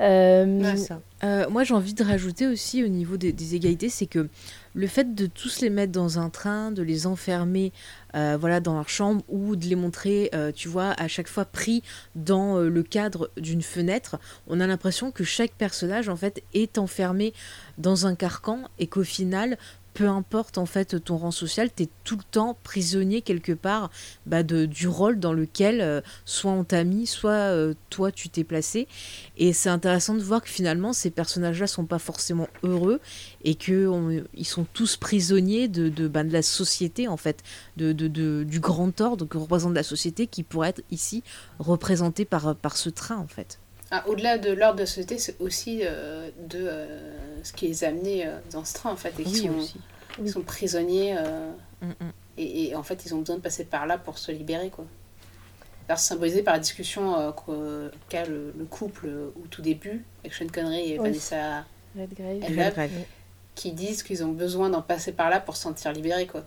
Moi, j'ai envie de rajouter aussi au niveau des égalités, c'est que le fait de tous les mettre dans un train, de les enfermer euh, voilà, dans leur chambre ou de les montrer, euh, tu vois, à chaque fois pris dans euh, le cadre d'une fenêtre, on a l'impression que chaque personnage, en fait, est enfermé dans un carcan et qu'au final, peu importe en fait ton rang social, tu es tout le temps prisonnier quelque part bah, de, du rôle dans lequel euh, soit on t'a mis, soit euh, toi tu t'es placé. Et c'est intéressant de voir que finalement ces personnages-là sont pas forcément heureux et qu'ils sont tous prisonniers bah, de, la société en fait, du grand ordre que représente la société qui pourrait être ici représenté par, par ce train en fait. Ah, Au-delà de l'ordre de la société, c'est aussi euh, de euh, ce qui les a amenés euh, dans ce train, en fait, et qui sont, sont, prisonniers. Mm, mm. Et, en fait, ils ont besoin de passer par là pour se libérer, quoi. Alors, symbolisé par la discussion qu'a le, couple au tout début, avec Sean Connery et Vanessa Redgrave, qui disent qu'ils ont besoin d'en passer par là pour se sentir libérés, quoi.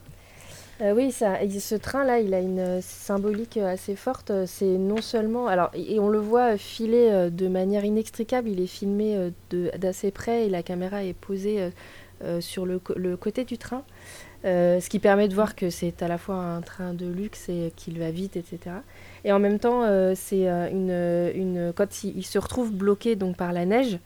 Euh, oui, ce train-là, il a une euh, symbolique euh, assez forte. C'est non seulement. Alors, et on le voit filer de manière inextricable, il est filmé d'assez près et la caméra est posée sur le, côté du train. ce qui permet de voir que c'est à la fois un train de luxe et qu'il va vite, etc. Et en même temps, c'est une, quand il, se retrouve bloqué donc, par la neige,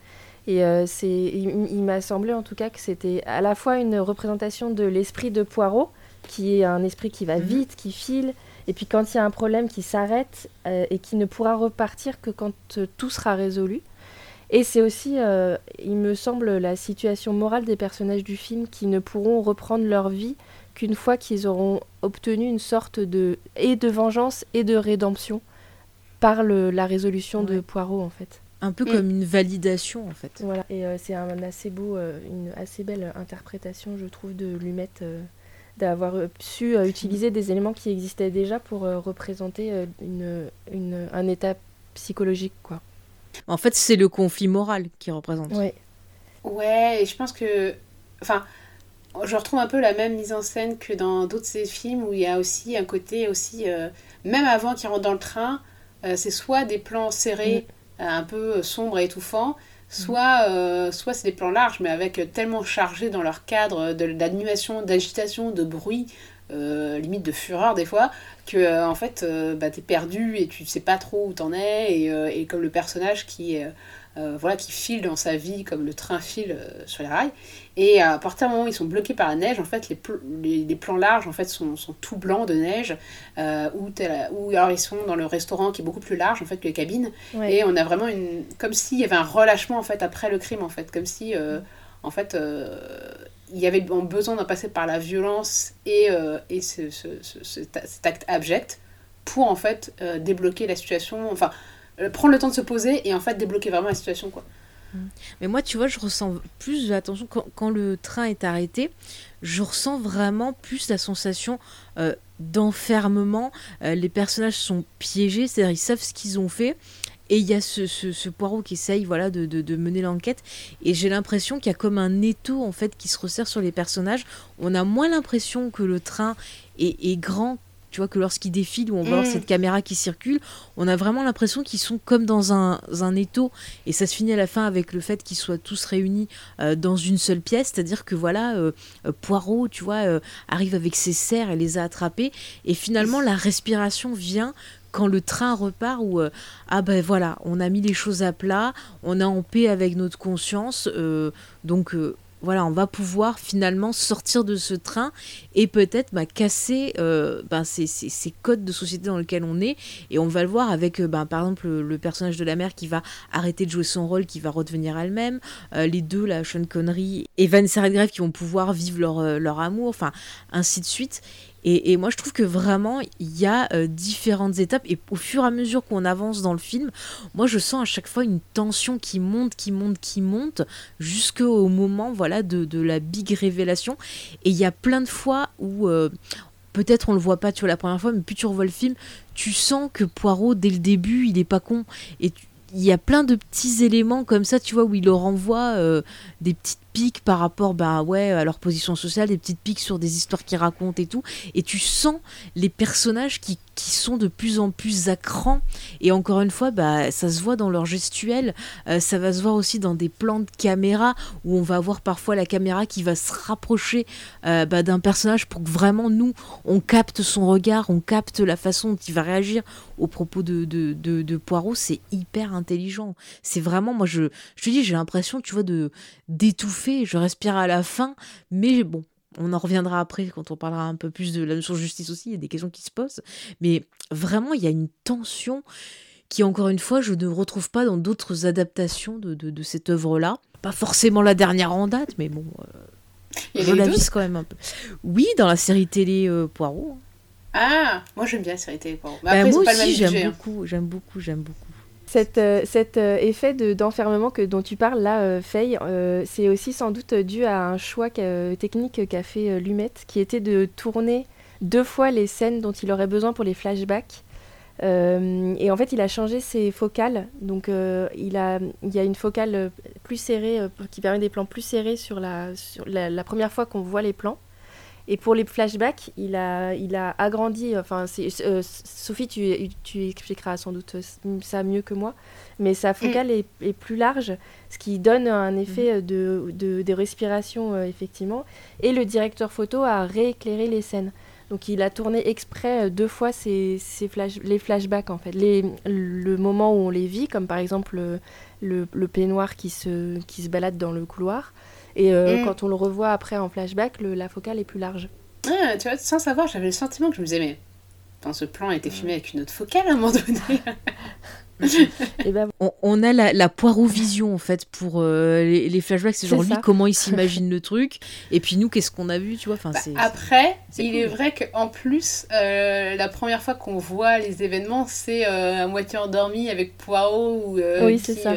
et c'est, il m'a semblé en tout cas que c'était à la fois une représentation de l'esprit de Poirot, qui est un esprit qui va mhm. vite, qui file, et puis quand il y a un problème qui s'arrête euh, et qui ne pourra repartir que quand euh, tout sera résolu. Et c'est aussi, euh, il me semble, la situation morale des personnages du film qui ne pourront reprendre leur vie qu'une fois qu'ils auront obtenu une sorte de et de vengeance et de rédemption par le, la résolution de Poirot en fait. Un peu mm. comme une validation en fait. Voilà, et c'est un assez beau, une assez belle interprétation je trouve de Lumette d'avoir euh, su euh, utiliser des éléments qui existaient déjà pour euh, représenter une, une, un état psychologique. Quoi. En fait, c'est le conflit moral qui représente. Oui. Ouais, et je pense que. Enfin, je retrouve un peu la même mise en scène que dans d'autres ces films où il y a aussi un côté aussi. même avant qu'il rentre dans le train, c'est soit des plans serrés, mm. un peu sombres et étouffants, soit, euh, c'est des plans larges, mais avec tellement chargé dans leur cadre d'animation, d'agitation, de bruit, euh, limite de fureur des fois, que euh, en fait bah, t'es perdu et tu sais pas trop où t'en es, et, et, comme le personnage qui euh, voilà, qui file dans sa vie comme le train file euh, sur les rails. Et à partir du moment où ils sont bloqués par la neige, en fait, les, les, plans larges en fait, sont, sont tout blancs de neige, euh, ou, alors ils sont dans le restaurant qui est beaucoup plus large en fait, que les cabines. Et on a vraiment une. comme s'il y avait un relâchement en fait, après le crime, en fait. Comme si, en fait, il y avait besoin d'en passer par la violence et, et ce, ce, cet acte abject pour en fait débloquer la situation. Enfin, prendre le temps de se poser et en fait débloquer vraiment la situation quoi. Mm. Mais moi, tu vois, je ressens plus attention quand, le train est arrêté. Je ressens vraiment plus la sensation euh, d'enfermement. Euh, les personnages sont piégés, c'est-à-dire ils savent ce qu'ils ont fait. Et il y a ce, ce, poireau qui essaye voilà, de, mener l'enquête. Et j'ai l'impression qu'il y a comme un étau en fait qui se resserre sur les personnages. On a moins l'impression que le train est grand tu vois, que lorsqu'ils défilent, où on voit mm. cette caméra qui circule, on a vraiment l'impression qu'ils sont comme dans un, un, étau. Et ça se finit à la fin avec le fait qu'ils soient tous réunis euh, dans une seule pièce. C'est-à-dire que voilà, euh, euh, Poirot, tu vois, arrive avec ses serres et les a attrapés. Et finalement, la respiration vient quand le train repart où ah ben voilà on a mis les choses à plat on est en paix avec notre conscience donc voilà, on va pouvoir finalement sortir de ce train et peut-être bah, casser euh, bah, ces, codes de société dans lesquels on est. Et on va le voir avec, euh, bah, par exemple, le, personnage de la mère qui va arrêter de jouer son rôle, qui va redevenir elle-même. Euh, les deux, la Sean Connery et Vanessa Redgrave, qui vont pouvoir vivre leur, leur amour, enfin, ainsi de suite. Et, moi, je trouve que vraiment, il y a euh, différentes étapes. Et au fur et à mesure qu'on avance dans le film, moi, je sens à chaque fois une tension qui monte, qui monte, qui monte, jusqu'au moment voilà, de, la big révélation. Et il y a plein de fois où... Euh, peut-être on le voit pas, tu vois, la première fois, mais plus tu revois le film, tu sens que Poirot, dès le début, il est pas con. Et il y a plein de petits éléments comme ça, tu vois, où il leur envoie euh, des petites par rapport bah, ouais, à leur position sociale, des petites piques sur des histoires qu'ils racontent et tout. Et tu sens les personnages qui, qui sont de plus en plus à cran. Et encore une fois, bah, ça se voit dans leur gestuelle, euh, ça va se voir aussi dans des plans de caméra où on va avoir parfois la caméra qui va se rapprocher euh, bah, d'un personnage pour que vraiment nous, on capte son regard, on capte la façon dont il va réagir au propos de, de, de, Poirot. C'est hyper intelligent. C'est vraiment, moi, je, je te dis, j'ai l'impression, tu vois, de je respire à la fin, mais bon, on en reviendra après quand on parlera un peu plus de la notion de justice aussi, il y a des questions qui se posent, mais vraiment il y a une tension qui encore une fois je ne retrouve pas dans d'autres adaptations de, cette œuvre-là. Pas forcément la dernière en date, mais bon, euh, je la vise quand même un peu. Oui, dans la série télé euh, Poirot. Ah, moi j'aime bien la série télé Poirot. Bah, moi aussi j'aime hein. beaucoup, j'aime beaucoup, j'aime beaucoup. Cet, euh, cet euh, effet d'enfermement que dont tu parles là, euh, Faye, c'est aussi sans doute dû à un choix technique qu'a fait Lumet, qui était de tourner deux fois les scènes dont il aurait besoin pour les flashbacks. et en fait, il a changé ses focales. Donc, il, a, il y a une focale plus serrée qui permet des plans plus serrés sur la, sur la première fois qu'on voit les plans. Et pour les flashbacks, il a, il a agrandi. Enfin, euh, Sophie, tu, tu, expliqueras sans doute ça mieux que moi. Mais sa mm. focale est, est, plus large, ce qui donne un effet mm. de, de, de respiration, euh, effectivement. Et le directeur photo a rééclairé les scènes. Donc il a tourné exprès euh, deux fois ces, ces flash, les flashbacks, en fait. Les, le moment où on les vit, comme par exemple le, le, peignoir qui se, qui se balade dans le couloir. Et euh, mm. quand on le revoit après en flashback, le, la focale est plus large. Ah, tu vois, sans savoir, j'avais le sentiment que je me disais, mais dans ce plan a été filmé avec une autre focale à un moment donné. ben, on, a la, la vision en fait pour euh, les, flashbacks. C'est genre lui comment il s'imagine le truc. Et puis nous, qu'est-ce qu'on a vu, tu vois enfin, bah, Après, il est vrai qu'en plus, euh, la première fois qu'on voit les événements, c'est à moitié endormi avec Poirot. Ou, oui, c'est ça.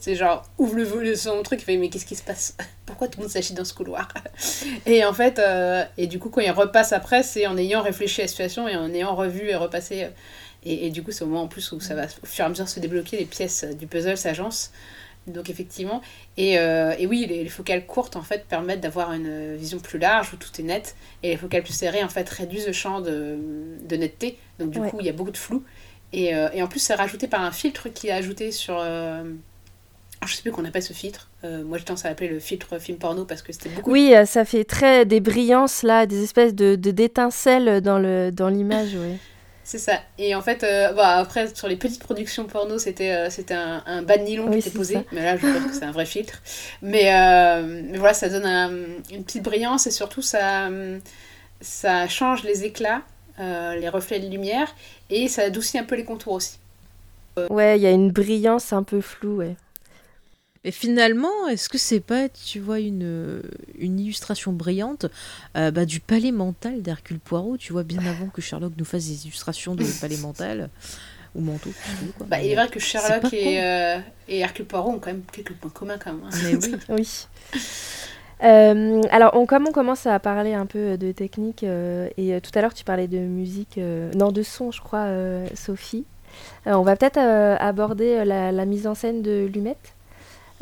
c'est genre, ouvre le, son truc, il fait Mais qu'est-ce qui se passe? Pourquoi tout le monde s'agit dans ce couloir? Et en fait, euh, et du coup, quand il repasse après, c'est en ayant réfléchi à la situation et en ayant revu et repassé. Euh, et, du coup, c'est au moment en plus où ça va au fur et à mesure se débloquer, les pièces du puzzle s'agencent. Donc effectivement, et, euh, et oui, les, focales courtes en fait permettent d'avoir une vision plus large où tout est net, et les focales plus serrées en fait réduisent le champ de, de netteté, donc du coup il y a beaucoup de flou. Et, et en plus c'est rajouté par un filtre qui est ajouté sur, je sais plus qu'on appelle ce filtre. Euh, moi, je tendance à l'appeler le filtre film porno parce que c'était beaucoup. Oui, euh, ça fait très des brillances là, des espèces de d'étincelles dans le dans l'image, oui. C'est ça. Et en fait, euh, bah, après, sur les petites productions porno, c'était c'était un, un, bas de nylon qui était posé. Mais là, je pense que c'est un vrai filtre. Mais, mais voilà, ça donne une petite brillance et surtout, ça, ça change les éclats, les reflets de lumière et ça adoucit un peu les contours aussi. Ouais, il y a une brillance un peu floue, ouais. Et finalement, est-ce que c'est pas, tu vois, une, une illustration brillante euh, bah, du palais mental d'Hercule Poirot, tu vois, bien avant que Sherlock nous fasse des illustrations de palais mental ou manteau. Bah, il est vrai que Sherlock et, euh, et, Hercule Poirot ont quand même quelques points communs quand même. Hein. Mais oui. oui. Euh, alors, on, comme on commence à parler un peu de technique, et tout à l'heure tu parlais de musique, non de son, je crois, Sophie. on va peut-être aborder la, la, mise en scène de Lumet.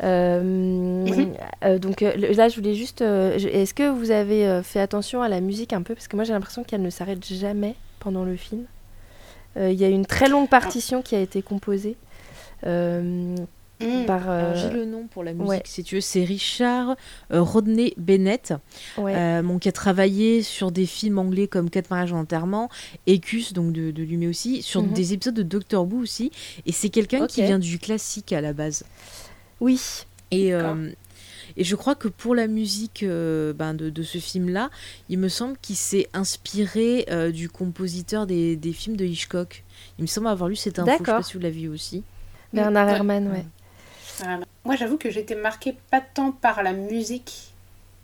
Euh, mhm. euh, donc euh, là, je voulais juste. Est-ce que vous avez fait attention à la musique un peu? Parce que moi, j'ai l'impression qu'elle ne s'arrête jamais pendant le film. Il y a une très longue partition qui a été composée. Mm. Par, j'ai le nom pour la musique si tu veux, c'est Richard Rodney Bennett, qui a travaillé sur des films anglais comme Quatre mariages en enterrement, Ecus, donc de, de Lumet aussi, sur mhm. des épisodes de Doctor Who aussi, et c'est quelqu'un qui vient du classique à la base. Oui. Et, euh, et je crois que pour la musique euh, ben de, de, ce film-là, il me semble qu'il s'est inspiré euh, du compositeur des, des, films de Hitchcock. Il me semble avoir lu cette info, je sais pas si vous l'avez vu aussi. Bernard Herrmann, ouais. Moi, j'avoue que j'étais marquée pas tant par la musique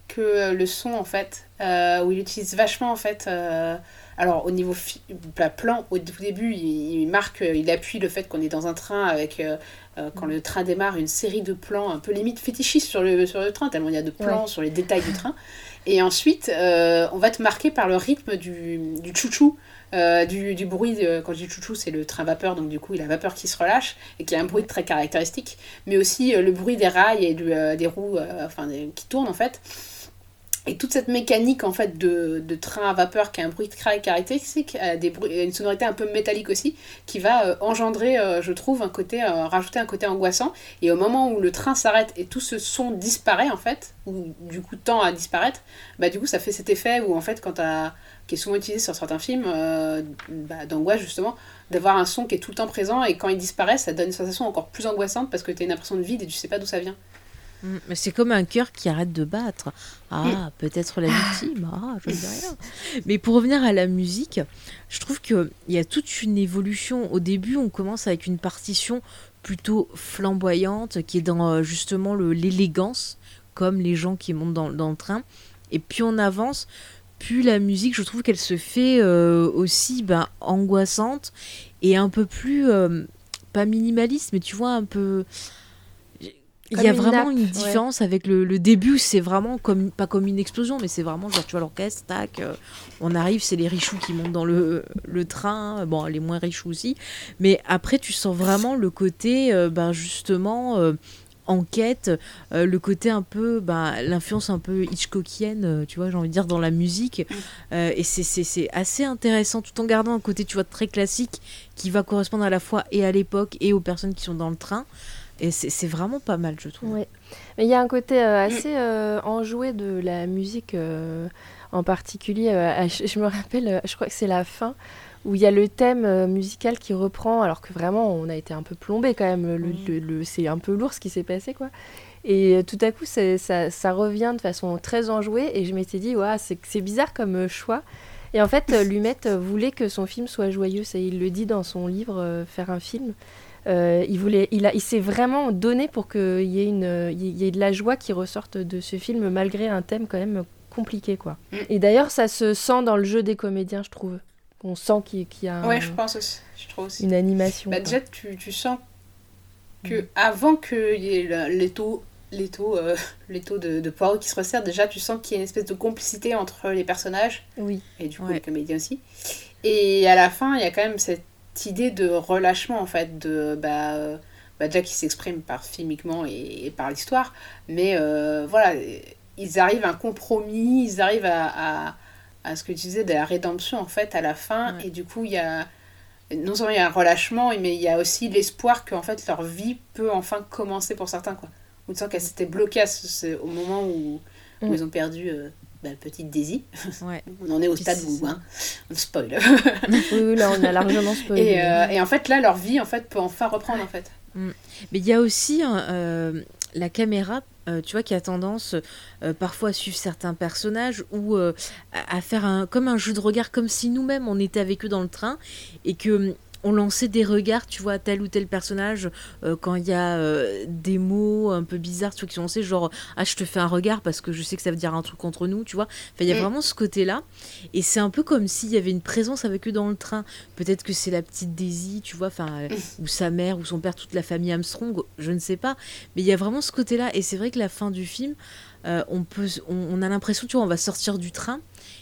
que le son, en fait, où il utilise vachement, en fait Alors au niveau bah, plan, au début, il, marque, il appuie le fait qu'on est dans un train avec, quand le train démarre, une série de plans un peu limite fétichistes sur le, sur le train, tellement il y a de plans sur les détails du train. Et ensuite, on va te marquer par le rythme du, du chouchou. Euh, du, bruit, quand je dis chouchou, c'est le train vapeur, donc du coup, il a la vapeur qui se relâche et qui a un bruit très caractéristique, mais aussi euh, le bruit des rails et euh, des roues enfin, qui tournent en fait. Et toute cette mécanique en fait de, train à vapeur qui a un bruit très caractéristique, des une sonorité un peu métallique aussi, qui va engendrer, je trouve, un côté, rajouter un côté angoissant. Et au moment où le train s'arrête et tout ce son disparaît en fait, ou du coup tend à disparaître, bah du coup ça fait cet effet où en fait quand qui est souvent utilisé sur certains films euh, bah, d'angoisse justement, d'avoir un son qui est tout le temps présent et quand il disparaît, ça donne une sensation encore plus angoissante parce que tu as une impression de vide et tu sais pas d'où ça vient. Mm, mais c'est comme un cœur qui arrête de battre. Ah, mm. peut-être la victime. Ah, je ne dis rien. Mais pour revenir à la musique, je trouve qu'il y a toute une évolution. Au début, on commence avec une partition plutôt flamboyante qui est dans euh, justement l'élégance, comme les gens qui montent dans, dans le train. Et puis on avance puis la musique, je trouve qu'elle se fait euh, aussi ben, angoissante et un peu plus, euh, pas minimaliste, mais tu vois, un peu... Il y a vraiment une différence avec le, le début, c'est vraiment comme, pas comme une explosion, mais c'est vraiment genre, tu vois, l'orchestre, tac, euh, on arrive, c'est les richoux qui montent dans le, le, train, bon, les moins richoux aussi, mais après, tu sens vraiment le côté, ben, justement, enquête, euh, le côté un peu, bah, l'influence un peu Hitchcockienne, euh, tu vois, j'ai envie de dire, dans la musique. Euh, et c'est assez intéressant, tout en gardant un côté, tu vois, très classique, qui va correspondre à la fois et à l'époque et aux personnes qui sont dans le train. Et c'est vraiment pas mal, je trouve. Ouais. Mais il y a un côté assez enjoué de la musique en particulier. je me rappelle, je crois que c'est la fin où il y a le thème euh, musical qui reprend, alors que vraiment on a été un peu plombé quand même. Le, c'est un peu lourd ce qui s'est passé quoi. Et euh, tout à coup ça, ça, revient de façon très enjouée et je m'étais dit ouais, c'est bizarre comme euh, choix. Et en fait, Lumet voulait que son film soit joyeux, ça il le dit dans son livre Faire un film. Il voulait, il, a, il s'est vraiment donné pour qu'il y, ait une, il y ait de la joie qui ressorte de ce film malgré un thème quand même compliqué quoi. Mm. Et d'ailleurs, ça se sent dans le jeu des comédiens, je trouve on sent qu'il y a ouais, je pense aussi. Je trouve aussi. une animation. Bah, déjà, tu, tu, sens que mm. avant qu'il y ait les taux, les taux, euh, les taux de, de poireaux qui se resserrent, déjà, tu sens qu'il y a une espèce de complicité entre les personnages. Oui. Et du coup, les comédiens aussi. Et à la fin, il y a quand même cette idée de relâchement, en fait, de. Bah, euh, bah déjà qui s'exprime par filmiquement et, par l'histoire, mais euh, voilà, ils arrivent à un compromis, ils arrivent à à ce que tu disais de la rédemption en fait à la fin et du coup il y a non seulement il y a un relâchement mais il y a aussi l'espoir que en fait leur vie peut enfin commencer pour certains quoi ou sens qu'elle s'était bloquée au moment où, mm. ils ont perdu euh, bah, petite Daisy. On en est au stade où hein, on spoil. Oui, là on a largement spoilé. et, euh, et, en fait là leur vie en fait peut enfin reprendre en fait. Mm. mais il y a aussi euh, la caméra euh, tu vois, qui a tendance parfois à suivre certains personnages ou euh, à, faire un, comme un jeu de regard, comme si nous-mêmes on était avec eux dans le train et que on lançait des regards, tu vois, tel ou tel personnage, euh, quand il y a euh, des mots un peu bizarres, tu vois, qui sont lancés, genre, ah, je te fais un regard parce que je sais que ça veut dire un truc contre nous, tu vois. Enfin, il y a mm. vraiment ce côté-là. Et c'est un peu comme s'il y avait une présence avec eux dans le train. Peut-être que c'est la petite Daisy, tu vois, enfin, euh, mm. ou sa mère, ou son père, toute la famille Armstrong, je ne sais pas. Mais il y a vraiment ce côté-là. Et c'est vrai que la fin du film, on, peut, on, a l'impression, tu vois, on va sortir du train.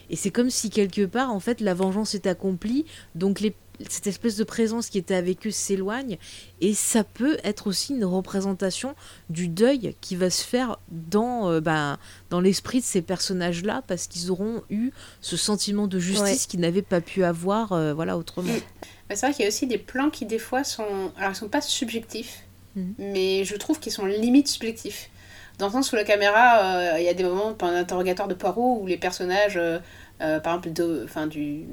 Et c'est comme si quelque part, en fait, la vengeance est accomplie. Donc les cette espèce de présence qui était avec eux s'éloigne et ça peut être aussi une représentation du deuil qui va se faire dans, euh, bah, dans l'esprit de ces personnages-là parce qu'ils auront eu ce sentiment de justice qu'ils n'avaient pas pu avoir euh, voilà, autrement. Bah, c'est vrai qu'il y a aussi des plans qui des fois sont... Alors ils sont pas subjectifs, mhm. mais je trouve qu'ils sont limite subjectifs. Dans le sens où la caméra, euh, il y a des moments pendant l'interrogatoire de Poirot où les personnages, par exemple, de, fin, du,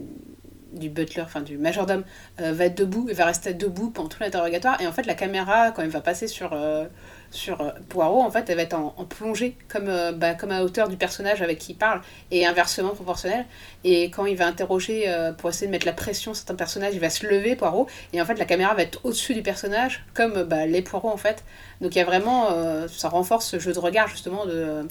du butler, enfin du majordome, euh, va être debout, va rester debout pendant tout l'interrogatoire. Et en fait, la caméra, quand elle va passer sur, euh, sur euh, Poirot, en fait, elle va être en, plongée, comme, bah, comme à hauteur du personnage avec qui il parle, et inversement proportionnel. Et quand il va interroger pour essayer de mettre la pression sur un personnage, il va se lever, Poirot, et en fait, la caméra va être au-dessus du personnage, comme bah, les Poirot, en fait. Donc il y a vraiment, ça renforce ce jeu de regard, justement, de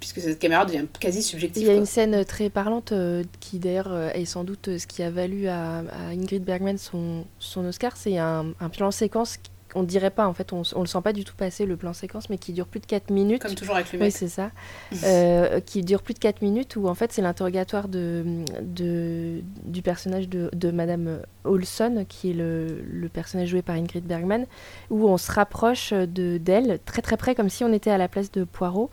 puisque cette caméra devient quasi subjective. Il y a quoi. une scène très parlante euh, qui d'ailleurs euh, est sans doute euh, ce qui a valu à, à Ingrid Bergman son, son Oscar. C'est un, un plan séquence qu'on ne dirait pas en fait, on, on le sent pas du tout passer le plan séquence, mais qui dure plus de 4 minutes. Comme toujours avec le Oui, c'est ça. Euh, qui dure plus de 4 minutes, où en fait c'est l'interrogatoire de, de, du personnage de, de Madame Olson, qui est le, le personnage joué par Ingrid Bergman, où on se rapproche de d'elle, très très près, comme si on était à la place de Poirot,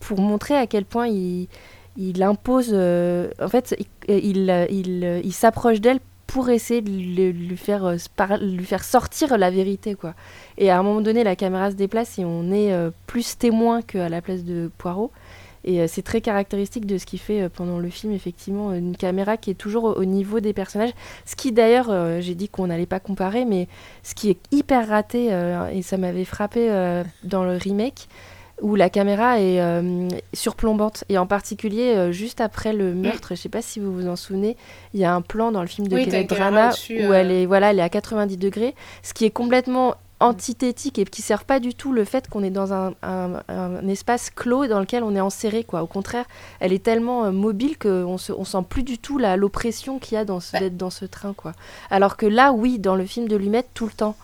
pour montrer à quel point il, il impose. euh, en fait, il, il, il, s'approche d'elle pour essayer de lui, lui faire, euh, lui faire sortir la vérité, quoi. Et à un moment donné, la caméra se déplace et on est euh, plus témoin qu'à la place de Poirot. Et c'est très caractéristique de ce qu'il fait pendant le film, effectivement, une caméra qui est toujours au, au niveau des personnages. Ce qui d'ailleurs, j'ai dit qu'on n'allait pas comparer, mais ce qui est hyper raté, et ça m'avait frappé dans le remake, où la caméra est euh, surplombante. Et en particulier, euh, juste après le meurtre, je sais pas si vous vous en souvenez, il y a un plan dans le film de Oui, Kenneth Branagh où euh. elle est, voilà, elle est à 90 degrés, ce qui est complètement antithétique et qui sert pas du tout le fait qu'on est dans un, un- un espace clos dans lequel on est enserré quoi au contraire elle est tellement euh, mobile qu'on se on sent plus du tout l'oppression qu'il y a dans ce, Ouais. d'être dans ce train quoi alors que là oui dans le film de Lumet tout le temps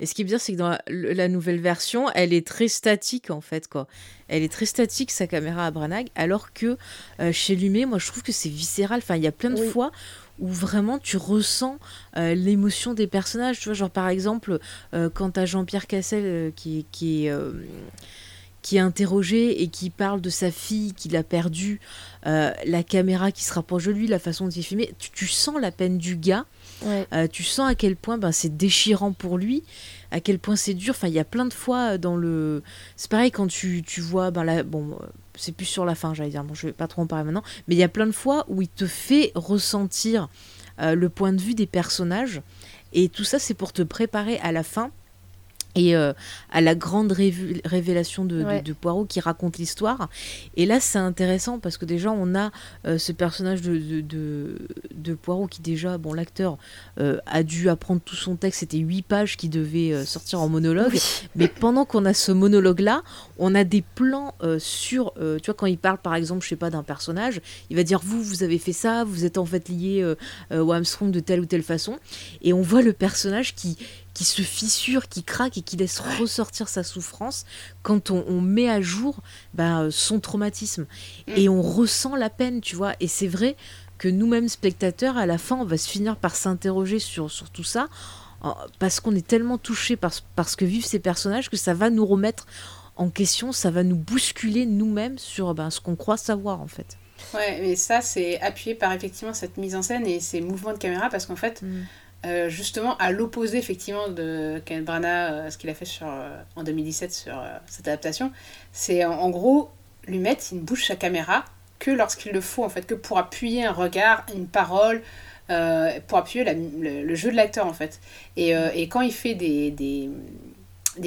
Et ce qui est bien, c'est que dans la, le- la nouvelle version, elle est très statique en fait, quoi. Elle est très statique sa caméra à Branagh, alors que euh, chez Lumet, moi, je trouve que c'est viscéral. Enfin, il y a plein de Oui. fois où vraiment tu ressens euh, l'émotion des personnages. Tu vois, genre par exemple, euh, quand t'as Jean-Pierre Cassel euh, qui, qui est euh, qui est interrogé et qui parle de sa fille qu'il a perdue, euh, la caméra qui se rapproche de lui, la façon dont il est filmé, tu, tu sens la peine du gars. Euh, tu sens à quel point ben, c'est déchirant pour lui, à quel point c'est dur. Enfin, il y a plein de fois dans le. C'est pareil quand tu, tu vois. Ben, là, bon, euh, c'est plus sur la fin, j'allais dire. Bon, je vais pas trop en parler maintenant. Mais il y a plein de fois où il te fait ressentir euh, le point de vue des personnages. Et tout ça, c'est pour te préparer à la fin. Et euh, à la grande révélation de, de- Ouais. de Poirot qui raconte l'histoire. Et là, c'est intéressant parce que déjà, on a euh, ce personnage de, de, Poirot qui, déjà, bon, l'acteur euh, a dû apprendre tout son texte. C'était huit pages qui devaient sortir en monologue. Oui. Mais pendant qu'on a ce monologue-là, on a des plans sur. tu vois, quand il parle, par exemple, je sais pas, d'un personnage, il va dire Vous, vous avez fait ça, vous êtes en fait lié au Armstrong de telle ou telle façon. Et on voit le personnage qui, qui se fissure, qui craque et qui laisse ressortir sa souffrance quand on, on met à jour bah, euh, son traumatisme. Et on ressent la peine, tu vois. Et c'est vrai que nous-mêmes, spectateurs, à la fin, on va se finir par s'interroger sur, sur tout ça parce qu'on est tellement touché par, ce- par ce que vivent ces personnages que ça va nous remettre en question, ça va nous bousculer nous-mêmes sur ben, ce qu'on croit savoir en fait. Ouais, mais ça, c'est appuyé par effectivement cette mise en scène et ces mouvements de caméra parce qu'en fait, euh, justement, à l'opposé effectivement de Kenneth Branagh, euh, ce qu'il a fait euh, en 2017 sur cette adaptation, c'est en, gros lui mettre, il ne bouge sa caméra que lorsqu'il le faut, en fait, que pour appuyer un regard, une parole, pour appuyer le, jeu de l'acteur, en fait. Et, quand il fait des,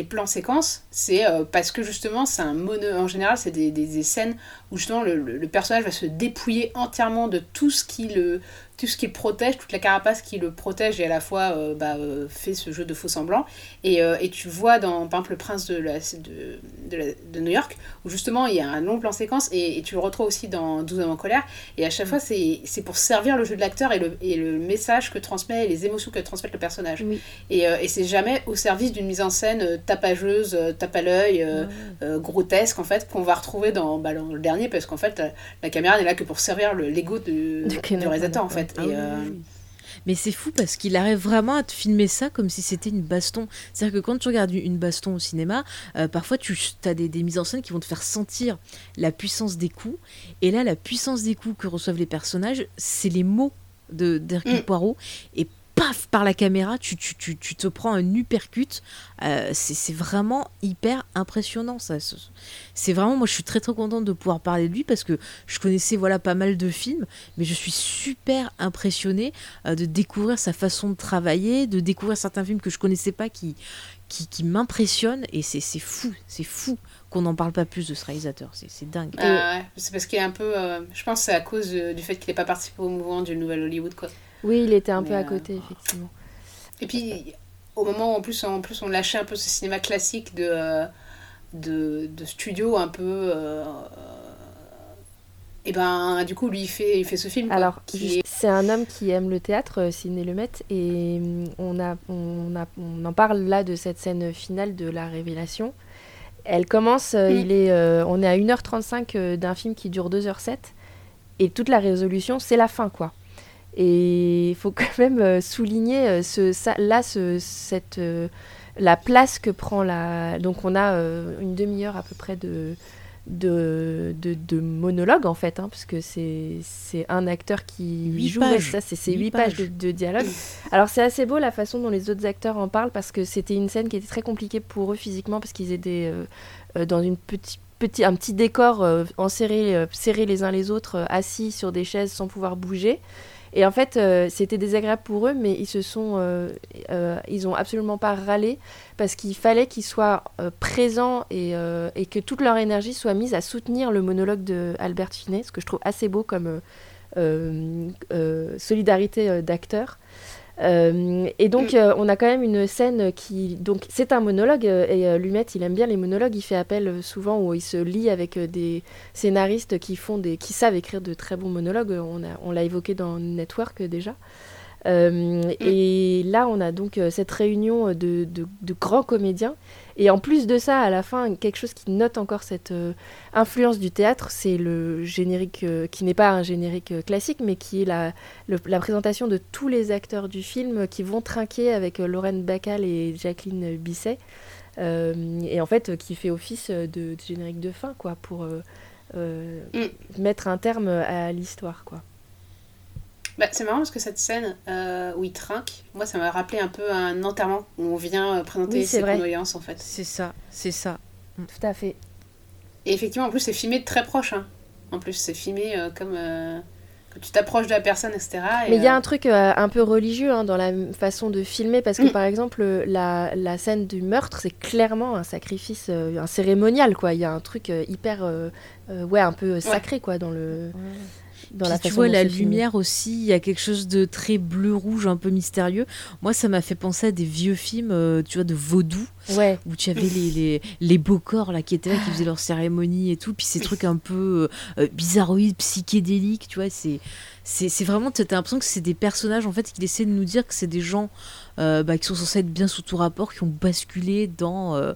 plans séquences, c'est parce que justement, c'est un mono. En général, c'est des, scènes où justement le personnage va se dépouiller entièrement de tout ce qui le, tout ce qui le protège, toute la carapace qui le protège et à la fois euh, bah, euh, fait ce jeu de faux semblant. Et, euh, et tu vois dans, par exemple, Le Prince de, la, de, de, la- de New York, où justement il y a un long plan séquence et, et tu le retrouves aussi dans 12 hommes en colère. Et à chaque fois, c'est c'est pour servir le jeu de l'acteur et le, et le message que transmet, et les émotions que transmet le personnage. Oui. Et, euh, et c'est jamais au service d'une mise en scène tapageuse, tape à l'œil, grotesque en fait, qu'on va retrouver dans, bah, dans le dernier, parce qu'en fait, la, la caméra n'est là que pour servir le- l'ego du réalisateur en Branagh, fait. Ah et, oui, euh, oui. Mais c'est fou parce qu'il arrive vraiment à te filmer ça comme si c'était une baston. C'est-à-dire que quand tu regardes une baston au cinéma, euh, parfois tu as des, des mises en scène qui vont te faire sentir la puissance des coups. Et là, la puissance des coups que reçoivent les personnages, c'est les mots de d'Hercule Mm. Poirot. Et par la caméra, tu, tu, tu, tu te prends un uppercut. Euh, c'est vraiment hyper impressionnant. ça. C'est- vraiment, moi je suis très très contente de pouvoir parler de lui parce que je connaissais voilà pas mal de films, mais je suis super impressionnée euh, de découvrir sa façon de travailler, de découvrir certains films que je connaissais pas qui, qui, qui m'impressionnent et c'est fou, c'est fou qu'on n'en parle pas plus de ce réalisateur, c'est dingue. ah c'est parce qu'il est un peu. euh, je pense c'est à cause euh, du fait qu'il n'ait pas participé au mouvement du Nouvel Hollywood quoi. Oui il était un peu à euh, côté effectivement Et puis, au moment où en plus, en plus on lâchait un peu ce cinéma classique de, euh, de, de studio un peu euh, Et ben, du coup, lui, il fait, il fait ce film. Alors, est- c'est un homme qui aime le théâtre, Sidney Lumet, et hum, on, a, on, a, on en parle là de cette scène finale de la révélation. Elle commence, euh, Mm. il est, euh, on est à 1h35 euh, d'un film qui dure 2h07, et toute la résolution, c'est la fin, quoi. Et il faut quand même euh, souligner euh, ce, ça, là, ce, cette, euh, la place que prend la... Donc on a une demi-heure à peu près de, de, de, de monologue en fait, hein, parce que c'est un acteur qui Huit joue, pages. ça c'est Huit pages pages. de, de dialogue. Alors c'est assez beau la façon dont les autres acteurs en parlent, parce que c'était une scène qui était très compliquée pour eux physiquement, parce qu'ils étaient euh, dans une petite Petit, un petit décor euh, enserré, euh, serrés les uns les autres, euh, assis sur des chaises sans pouvoir bouger. Et en fait, euh, c'était désagréable pour eux, mais ils se sont, euh, euh, ils ont absolument pas râlé parce qu'il fallait qu'ils soient présents et, que toute leur énergie soit mise à soutenir le monologue de Albert Finet, ce que je trouve assez beau comme solidarité d'acteurs. Euh, et donc, Mm. euh, on a quand même une scène qui. Donc, c'est un monologue, euh, et euh, Lumet, il aime bien les monologues. Il fait appel souvent où il se lie avec des scénaristes qui, font des, qui savent écrire de très bons monologues. On, a, on l'a évoqué dans Network déjà. Euh, Et là, on a donc euh, cette réunion de, de- de grands comédiens. Et en plus de ça, à la fin, quelque chose qui note encore cette euh, influence du théâtre, c'est le générique, euh, qui n'est pas un générique classique, mais qui est la, le- la présentation de tous les acteurs du film qui vont trinquer avec Lorraine Bacall et Jacqueline Bisset. Et en fait, qui fait office de, de générique de fin, quoi, pour euh, mettre un terme à l'histoire, quoi. Bah, c'est marrant parce que cette scène euh, où il trinque, moi ça m'a rappelé un peu un enterrement où on vient euh, présenter Oui, ses vrai. condoléances en fait. C'est ça, c'est ça. Tout à fait. Et effectivement, en plus, c'est filmé de très proche. hein. En plus, c'est filmé euh, comme euh, que tu t'approches de la personne, etc. Et, Mais il y a un truc euh, un peu religieux hein, dans la façon de filmer, parce que Mm. par exemple, la, la scène du meurtre, c'est clairement un sacrifice, euh, un cérémonial, quoi. Il y a un truc euh, hyper, euh, euh, ouais, un peu sacré, quoi, dans le, dans la Puis tu façon vois dont la filmé. lumière aussi, il y a quelque chose de très bleu-rouge, un peu mystérieux. Moi, ça m'a fait penser à des vieux films, euh, tu vois, de vaudou, Ouais, où tu avais les, les, les beaux corps là qui étaient là, qui faisaient leur cérémonie et tout. Puis ces trucs un peu euh, bizarroïdes, psychédéliques, tu vois. C'est, c'est, c'est vraiment, t'as l'impression que c'est des personnages en fait qui essaient de nous dire que c'est des gens euh, bah, qui sont censés être bien sous tout rapport, qui ont basculé dans, euh,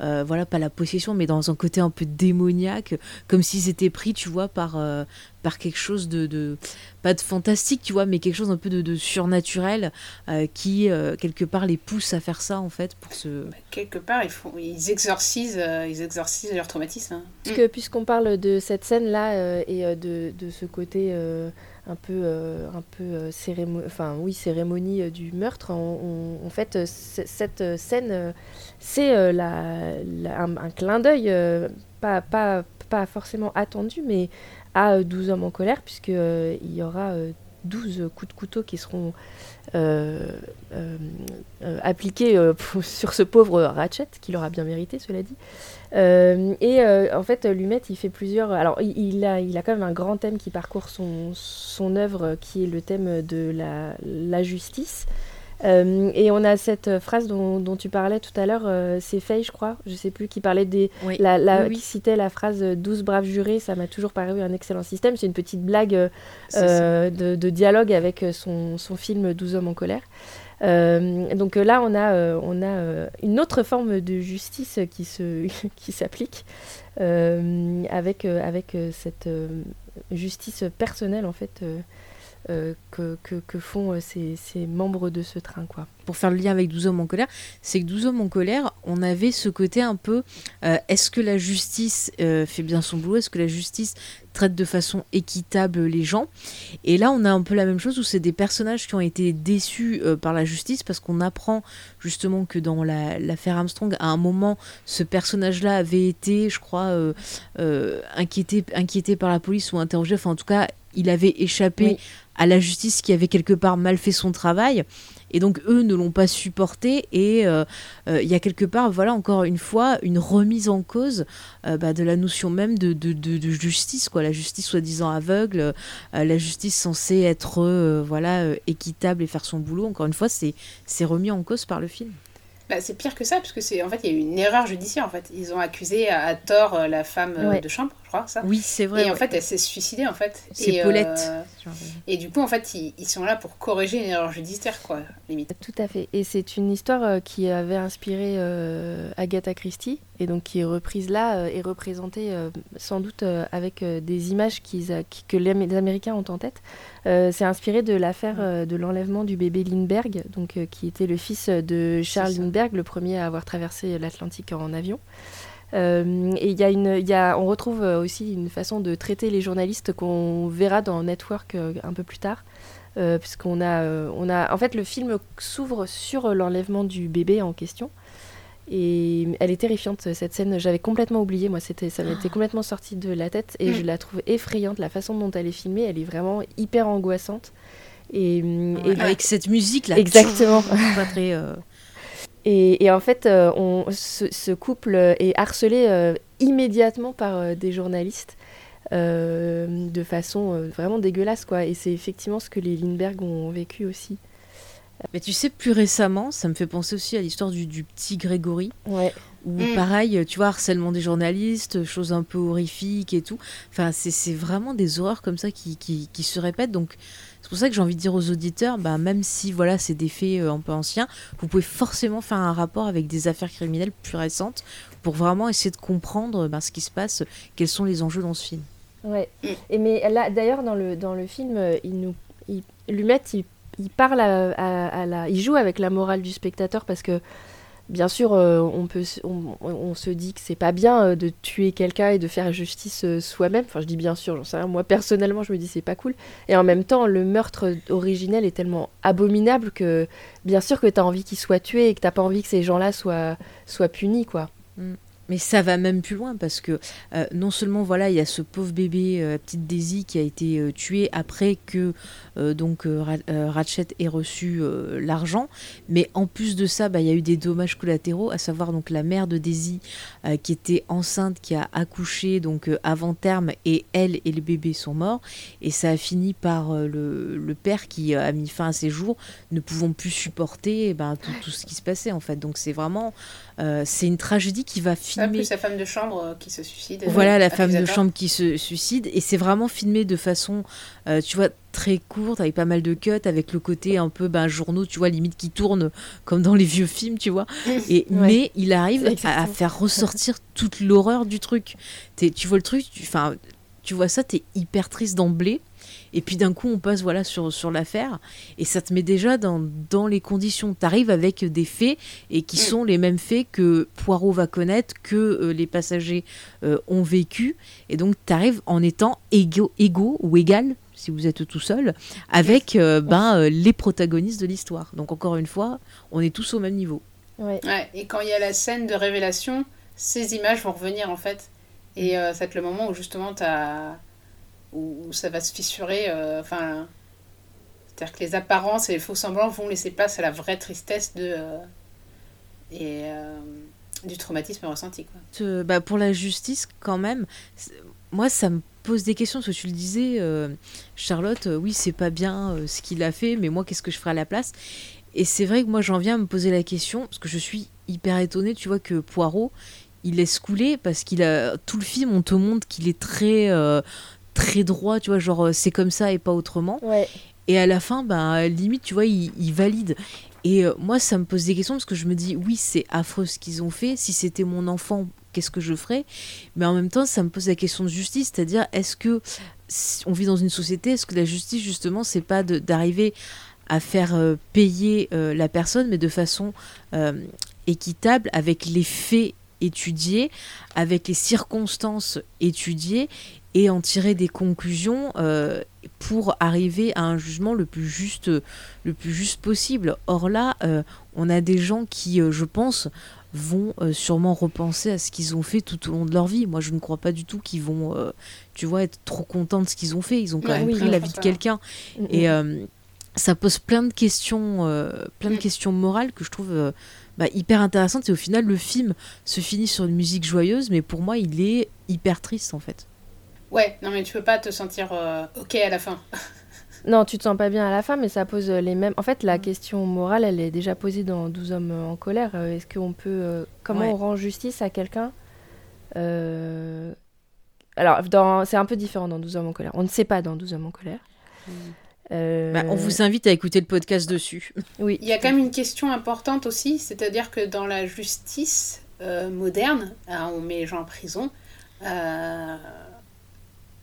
euh, voilà, pas la possession, mais dans un côté un peu démoniaque, comme s'ils étaient pris, tu vois, par, euh, par quelque chose de, de, pas de fantastique, tu vois, mais quelque chose un peu de, de surnaturel euh, qui, euh, quelque part, les pousse à faire ça, en fait, pour se... bah, quelque part, ils, font, ils, exorcisent, euh, ils exorcisent leur traumatisme. hein. puisqu'on parle de cette scène-là euh, et euh, de, de ce côté euh, un peu, euh, un peu euh, cérémo- enfin oui, cérémonie euh, du meurtre, on- en fait, cette scène, c'est la, un, clin d'œil, pas, forcément attendu, mais à euh, 12 hommes en colère, puisque il y aura euh, 12 coups de couteau qui seront appliqués sur ce pauvre Ratchet, qui l'aura bien mérité, cela dit. Euh, et euh, en fait, Lumet, il fait plusieurs. Alors, il, a, il a quand même un grand thème qui parcourt son, son œuvre, euh, qui est le thème de la, la justice. Euh, et on a cette phrase dont, dont tu parlais tout à l'heure, euh, c'est Fay, je crois, je sais plus, qui parlait des. Oui. La, la- Oui, qui citait la phrase euh, 12 braves jurés, ça m'a toujours paru un excellent système. C'est une petite blague euh, de, de dialogue avec son, son film 12 hommes en colère. Euh, donc euh, là, on a, euh, on a une autre forme de justice qui se qui s'applique avec, avec cette justice personnelle en fait euh, que, que, que font euh, ces, ces membres de ce train quoi. pour faire le lien avec 12 hommes en colère, c'est que 12 hommes en colère, on avait ce côté un peu euh, est-ce que la justice euh, fait bien son boulot Est-ce que la justice traite de façon équitable les gens? Et là, on a un peu la même chose où c'est des personnages qui ont été déçus par la justice parce qu'on apprend justement que dans la- l'affaire Armstrong, à un moment, ce personnage-là avait été, je crois, inquiété, inquiété par la police ou interrogé. Enfin, en tout cas, il avait échappé Oui. À la justice qui avait quelque part mal fait son travail. Et donc eux ne l'ont pas supporté et euh, euh, il y a quelque part, voilà encore une fois, une remise en cause euh, bah, de la notion même de, de, de- de justice, quoi. La justice soi-disant aveugle, la justice censée être voilà équitable et faire son boulot. Encore une fois, c'est c'est remis en cause par le film. Bah, c'est pire que ça, parce que c'est en fait il y a eu une erreur judiciaire en fait. Ils ont accusé à, à tort la femme Ouais. de chambre, je crois, ça. Oui, c'est vrai. Et en fait, elle s'est suicidée, en fait. c'est Et, Paulette. euh, Genre, et du coup, en fait, ils, ils sont là pour corriger une erreur judiciaire, quoi, limite. Tout à fait. Et c'est une histoire euh, qui avait inspiré euh, Agatha Christie et donc qui est reprise là et représentée euh, sans doute euh, avec euh, des images qu'ils a- qui- que les, Am- les Américains ont en tête. Euh, c'est inspiré de l'affaire euh, de l'enlèvement du bébé Lindbergh, donc euh, qui était le fils de Charles. Lindbergh, le premier à avoir traversé l'Atlantique en avion. Euh, et il y a une, y a, on retrouve euh, aussi une façon de traiter les journalistes qu'on verra dans Network euh, un peu plus tard. Euh, puisqu'on a, euh, on a, en fait, le film s'ouvre sur l'enlèvement du bébé en question. Et elle est terrifiante cette scène. J'avais complètement oublié, moi, c'était, ça m'était complètement sorti de la tête et je la trouve effrayante. La façon dont elle est filmée, elle est vraiment hyper angoissante. Et, et- Avec cette musique là. Exactement. Pas très. euh, et, et en fait, euh, on, ce, ce couple est harcelé euh, immédiatement par euh, des journalistes euh, de façon euh, vraiment dégueulasse, quoi. Et c'est effectivement ce que les Lindbergh ont vécu aussi. Mais tu sais, plus récemment, ça me fait penser aussi à l'histoire du, du petit Grégory. Ouais. Où Mm. pareil, tu vois, harcèlement des journalistes, choses un peu horrifiques et tout. Enfin, c'est c'est vraiment des horreurs comme ça qui, qui, qui se répètent. Donc, c'est pour ça que j'ai envie de dire aux auditeurs, bah, même si voilà, c'est des faits euh, un peu anciens, vous pouvez forcément faire un rapport avec des affaires criminelles plus récentes pour vraiment essayer de comprendre bah, ce qui se passe, quels sont les enjeux dans ce film. Ouais. Et mais là, d'ailleurs, dans le, dans le film, euh, il nous, il, Lumet, il, il parle à la, il joue avec la morale du spectateur parce que, bien sûr, euh, on peut, on, se dit que c'est pas bien euh, de tuer quelqu'un et de faire justice euh, soi-même. Enfin, je dis bien sûr, j'en sais rien. Moi, personnellement, je me dis c'est pas cool. Et en même temps, le meurtre originel est tellement abominable que, bien sûr, que t'as envie qu'il soit tué et que t'as pas envie que ces gens-là soient, soient punis, quoi. Mais ça va même plus loin parce que euh, non seulement voilà il y a ce pauvre bébé euh, petite Daisy qui a été euh, tué après que euh, donc euh, Ra- Ratchet ait reçu l'argent, mais en plus de ça bah, il y a eu des dommages collatéraux, à savoir donc la mère de Daisy qui était enceinte, qui a accouché donc avant terme et elle et le bébé sont morts et ça a fini par le, le père qui a mis fin à ses jours, ne pouvant plus supporter ben, tout, ce qui se passait en fait. Donc c'est vraiment c'est une tragédie qui va Ça, plus sa femme de chambre euh, qui se suicide. voilà la femme de chambre qui se suicide. Et c'est vraiment filmé de façon euh, tu vois très courte avec pas mal de cuts avec le côté un peu ben journaux tu vois limite qui tourne comme dans les vieux films tu vois. Et Ouais. mais il arrive à, faire ressortir toute l'horreur du truc. T'es- tu vois le truc tu tu vois ça t'es hyper triste d'emblée et puis d'un coup on passe voilà sur, sur l'affaire. Et ça te met déjà dans, dans les conditions. T'arrives avec des faits et qui Mm. sont les mêmes faits que Poirot va connaître que euh, les passagers euh, ont vécu. Et donc t'arrives en étant égaux, égaux ou égal si vous êtes tout seul avec euh, ben, euh, les protagonistes de l'histoire. Donc encore une fois on est tous au même niveau. Ouais. Ouais, et quand il y a la scène de révélation, ces images vont revenir en fait. Et euh, ça va être le moment où justement t'as... Où, ça va se fissurer. euh, Enfin. C'est-à-dire que les apparences et les faux semblants vont laisser place à la vraie tristesse de. euh, et. euh, du traumatisme ressenti bah, pour la justice, quand même, moi, ça me pose des questions. Parce que tu le disais, Charlotte, euh, oui, c'est pas bien ce qu'il a fait, mais moi, qu'est-ce que je ferais à la place? Et c'est vrai que moi, j'en viens à me poser la question, parce que je suis hyper étonnée, tu vois, que Poirot, il laisse couler, parce qu'il a. Tout le film, on te montre qu'il est très. Très droit, tu vois, genre euh, c'est comme ça et pas autrement. Ouais. Et à la fin, ben, limite, tu vois, il, il valide. Et euh, moi, ça me pose des questions parce que je me dis, oui, c'est affreux ce qu'ils ont fait. Si c'était mon enfant, qu'est-ce que je ferais? Mais en même temps, ça me pose la question de justice, c'est-à-dire, est-ce que si on vit dans une société, est-ce que la justice, justement, c'est pas d'arriver à faire euh, payer euh, la personne, mais de façon équitable, avec les faits étudiés, avec les circonstances étudiées, et en tirer des conclusions euh, pour arriver à un jugement le plus juste, le plus juste possible. Or là, euh, on a des gens qui, euh, je pense, vont sûrement repenser à ce qu'ils ont fait tout au long de leur vie. Moi, je ne crois pas du tout qu'ils vont, tu vois, être trop contents de ce qu'ils ont fait. Ils ont quand Ouais, même oui, pris la vie de quelqu'un. Mm, Et mm. euh, ça pose plein de questions, plein de Mm. questions morales que je trouve bah, hyper intéressantes. Et au final, le film se finit sur une musique joyeuse, mais pour moi, il est hyper triste en fait. Ouais, non mais tu peux pas te sentir euh, ok à la fin. Non, tu te sens pas bien à la fin, mais ça pose euh, les mêmes. En fait, la Mm. question morale, elle est déjà posée dans 12 hommes en colère. Euh, Est-ce qu'on peut. euh, Comment Ouais. on rend justice à quelqu'un euh, Alors, dans... c'est un peu différent dans 12 hommes en colère. On ne sait pas dans 12 hommes en colère. Euh, Bah, on vous invite à écouter le podcast dessus. Oui. Il y a quand même une question importante aussi, c'est-à-dire que dans la justice euh, moderne, hein, on met les gens en prison, euh,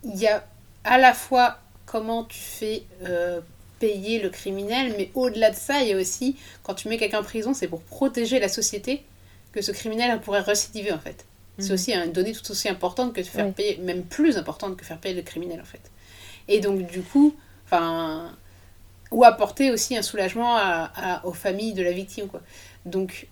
il y a à la fois comment tu fais euh, payer le criminel, mais au-delà de ça, il y a aussi, quand tu mets quelqu'un en prison, c'est pour protéger la société que ce criminel pourrait récidiver en fait. C'est Mhm. aussi une donnée tout aussi importante que de faire payer, même plus importante que faire payer le criminel en fait. Et donc du coup, enfin, ou apporter aussi un soulagement à- à- aux familles de la victime quoi. Donc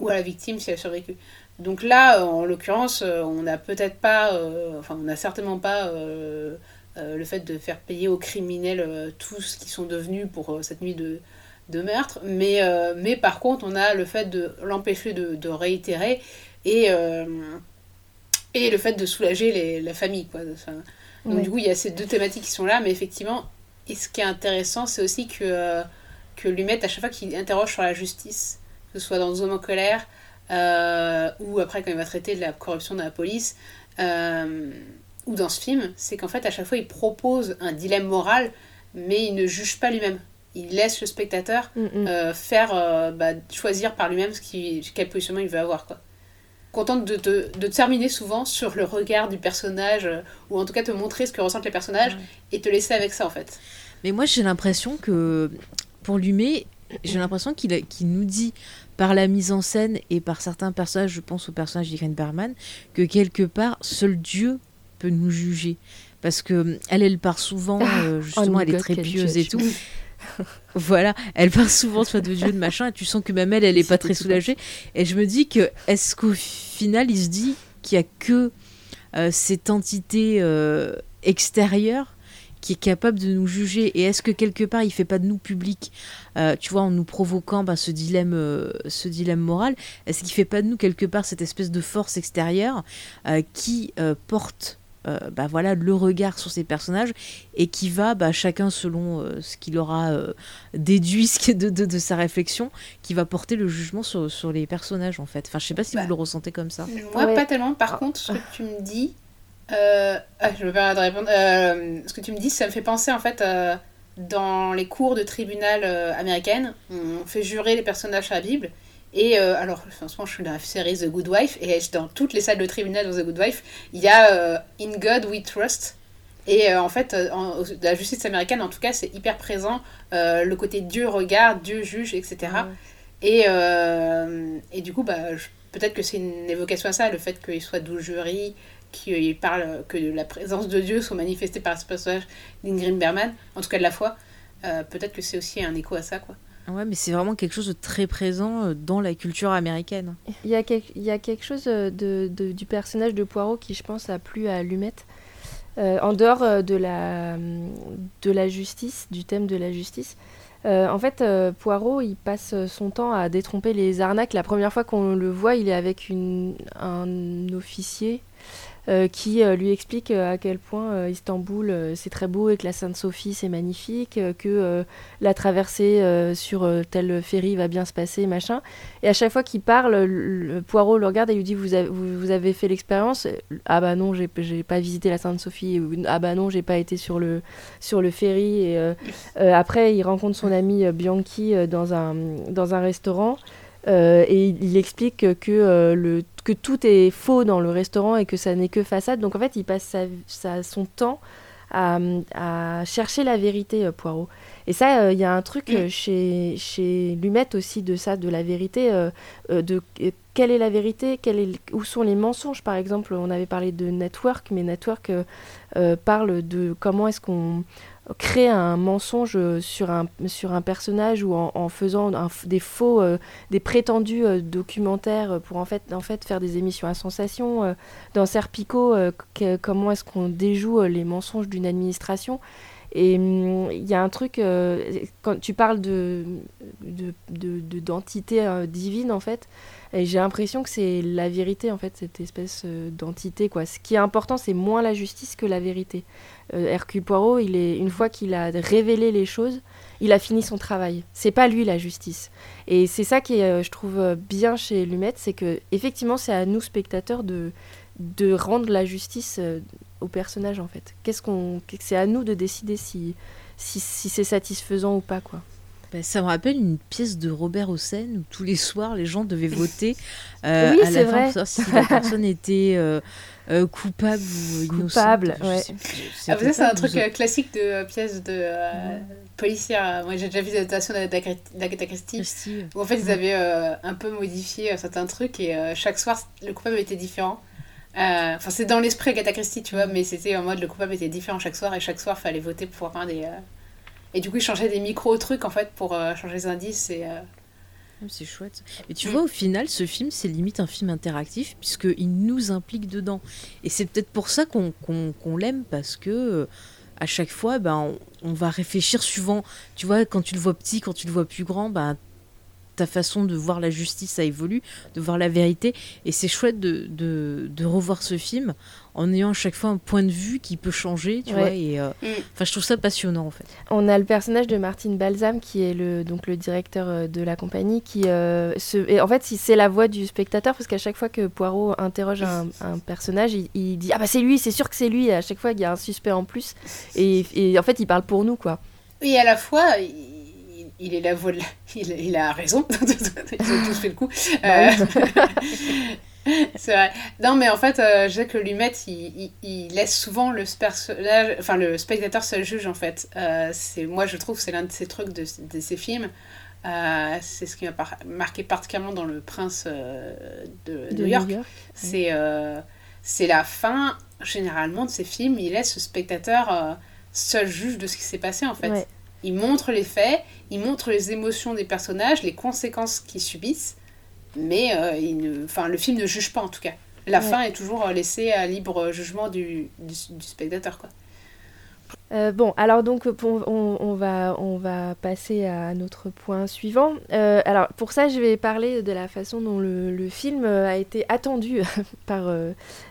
ou à la victime si elle a survécu. Donc là, euh, en l'occurrence, euh, on n'a peut-être pas, euh, enfin, on n'a certainement pas euh, euh, le fait de faire payer aux criminels tout ce qu'ils sont devenus pour cette nuit de, de meurtre, mais, mais par contre, on a le fait de l'empêcher de, de réitérer et, et le fait de soulager les- la famille. Quoi. Enfin, donc Ouais. du coup, il y a ces deux thématiques qui sont là, mais effectivement, et ce qui est intéressant, c'est aussi que, que Lumet, à chaque fois qu'il interroge sur la justice, que ce soit dans Zone en colère, euh, ou après quand il va traiter de la corruption de la police, euh, ou dans ce film, c'est qu'en fait, à chaque fois, il propose un dilemme moral, mais il ne juge pas lui-même. Il laisse le spectateur Mm, mm. euh, faire bah, choisir par lui-même ce qui, quel positionnement il veut avoir quoi. Contente de, de, de terminer souvent sur le regard du personnage ou en tout cas te montrer ce que ressentent les personnages et te laisser avec ça en fait. Mais moi, j'ai l'impression que pour Lumet, j'ai l'impression qu'il nous dit par la mise en scène et par certains personnages, je pense au personnage d'Irene Berman, que quelque part, seul Dieu peut nous juger. Parce que elle, elle part souvent, euh, justement, Oh, elle est très pieuse et tout. Voilà, elle part souvent soit de Dieu de machin, et tu sens que même elle, elle est pas très soulagée. Et je me dis que est-ce qu'au final, il se dit qu'il y a que euh, cette entité euh, extérieure qui est capable de nous juger? Et est-ce que quelque part, il fait pas de nous public, euh, tu vois, en nous provoquant bah, ce dilemme, euh, ce dilemme moral Est-ce qu'il fait pas de nous quelque part cette espèce de force extérieure euh, qui euh, porte euh, bah, voilà, le regard sur ces personnages et qui va, bah, chacun selon euh, ce qu'il aura euh, déduit ce qui est de, de, de sa réflexion, qui va porter le jugement sur, sur les personnages en fait. Enfin, je sais pas si Bah. vous le ressentez comme ça. Moi Ouais. pas tellement. Par Ah. contre, ce que tu me dis, euh, ah, je me permets de répondre. Euh, ce que tu me dis, ça me fait penser en fait euh, dans les cours de tribunal euh, américaines, on fait jurer les personnages à la Bible. Et euh, alors, moment, je suis dans la série The Good Wife, et dans toutes les salles de tribunal dans The Good Wife, il y a euh, In God We Trust. Et euh, en fait, en- la justice américaine, en tout cas, c'est hyper présent. le côté Dieu regarde, Dieu juge, etc. Et, et du coup, bah, peut-être que c'est une évocation à ça, le fait qu'il soit doux jury, qu'il parle, que la présence de Dieu soit manifestée par ce personnage d'Ingrid Berman, en tout cas de la foi. Euh, peut-être que c'est aussi un écho à ça, quoi. Ouais, mais c'est vraiment quelque chose de très présent euh, dans la culture américaine. Il y, a quel- il y a quelque chose euh, de, de- du personnage de Poirot qui, je pense, a plu à Lumette. Euh, en dehors euh, de la, de la justice, du thème de la justice. Euh, en fait, euh, Poirot, il passe son temps à détromper les arnaques. La première fois qu'on le voit, il est avec une, un officier euh, qui euh, lui explique euh, à quel point euh, Istanbul euh, c'est très beau et que la Sainte-Sophie c'est magnifique, euh, que euh, la traversée euh, sur euh, tel ferry va bien se passer, machin. Et à chaque fois qu'il parle, le, Poirot le regarde et lui dit Vous avez, vous, avez fait l'expérience? Ah bah non, j'ai pas visité la Sainte-Sophie. Ah bah non, j'ai pas été sur le, sur le ferry. Et euh, euh, après, il rencontre son ami euh, Bianchi euh, dans, un, dans un restaurant. Euh, et il, explique que, euh, le, que tout est faux dans le restaurant et que ça n'est que façade. Donc en fait, il passe son temps à, chercher la vérité, euh, Poirot. Et ça, euh, il y a un truc chez, chez Lumette aussi de ça, de la vérité, de quelle est la vérité, où sont les mensonges. Par exemple, on avait parlé de Network, mais Network parle de comment est-ce qu'on crée un mensonge sur un, sur un personnage ou en, faisant des faux, euh, des prétendus euh, documentaires pour en fait, en fait faire des émissions à sensation. euh, dans Serpico, comment est-ce qu'on déjoue les mensonges d'une administration et hum, il y a un truc, quand tu parles de, de, de- de- d'entité divine, en fait, j'ai l'impression que c'est la vérité, en fait, cette espèce d'entité, quoi. Ce qui est important, c'est moins la justice que la vérité. Euh, Hercule Poirot, il est, une fois qu'il a révélé les choses, il a fini son travail. C'est pas lui la justice. Et c'est ça qui est, euh, je trouve, euh, bien chez Lumette, c'est que, effectivement, c'est à nous, spectateurs, de, de rendre la justice au personnage en fait Qu'est-ce qu'on, c'est à nous de décider si si, si c'est satisfaisant ou pas quoi. Bah, ça me rappelle une pièce de Robert Hossein où tous les soirs les gens devaient voter euh, Oui, à c'est la fin vrai. pour savoir si la personne était euh, euh, coupable ou innocente. Coupable, Je ouais. Ah, c'est un truc euh, classique de euh, pièce de euh, policière. Moi, j'ai déjà vu des adaptations d'Agatha Christie. Christie. Où en fait, ils avaient euh, un peu modifié euh, certains trucs et euh, chaque soir, le coupable était différent. Euh, Enfin, c'est dans l'esprit Agatha Christie, tu vois, mais c'était en mode le coupable était différent chaque soir et chaque soir, fallait voter pour un des. Et du coup, ils changeaient des micro-trucs en fait pour euh, changer les indices et. euh, Ah, C'est chouette. Mais tu Mm. vois, au final, ce film, c'est limite un film interactif, puisqu'il nous implique dedans. Et c'est peut-être pour ça qu'on l'aime, parce que euh, à chaque fois, ben, on, on va réfléchir suivant. Tu vois, quand tu le vois petit, quand tu le vois plus grand, ben, ta façon de voir la justice, ça évolue, de voir la vérité. Et c'est chouette de, de, de revoir ce film en ayant à chaque fois un point de vue qui peut changer, tu Ouais. vois. Et euh, Mm. enfin, je trouve ça passionnant, en fait. On a le personnage de Martin Balsam qui est le donc le directeur euh, de la compagnie qui euh, se et en fait si c'est la voix du spectateur parce qu'à chaque fois que Poirot interroge un, un personnage il, il dit ah bah c'est lui c'est sûr que c'est lui et à chaque fois il y a un suspect en plus et, et en fait il parle pour nous quoi. Et à la fois, il, est la voix de la- il, il a raison. Ils ont tous fait le coup. Bah Euh, c'est vrai. Non, mais en fait, euh, je sais que Lumet, il, il, il laisse souvent le, personnage, enfin, le spectateur seul juge, en fait. Euh, c'est, moi, je trouve que c'est l'un de ces trucs de, de ces films. Euh, c'est ce qui m'a par- marqué particulièrement dans Le Prince de, De New York. C'est, c'est la fin, généralement, de ces films. Il laisse le spectateur seul juge de ce qui s'est passé, en fait. Ouais. Il montre les faits, il montre les émotions des personnages, les conséquences qu'ils subissent, mais euh, il ne... enfin, le film ne juge pas en tout cas. La Ouais. fin est toujours euh, laissée à libre jugement du, du, du spectateur. Quoi. Euh, bon, alors donc on, va, on va passer à notre point suivant. Euh, alors pour ça, je vais parler de la façon dont le, film euh, a été attendu par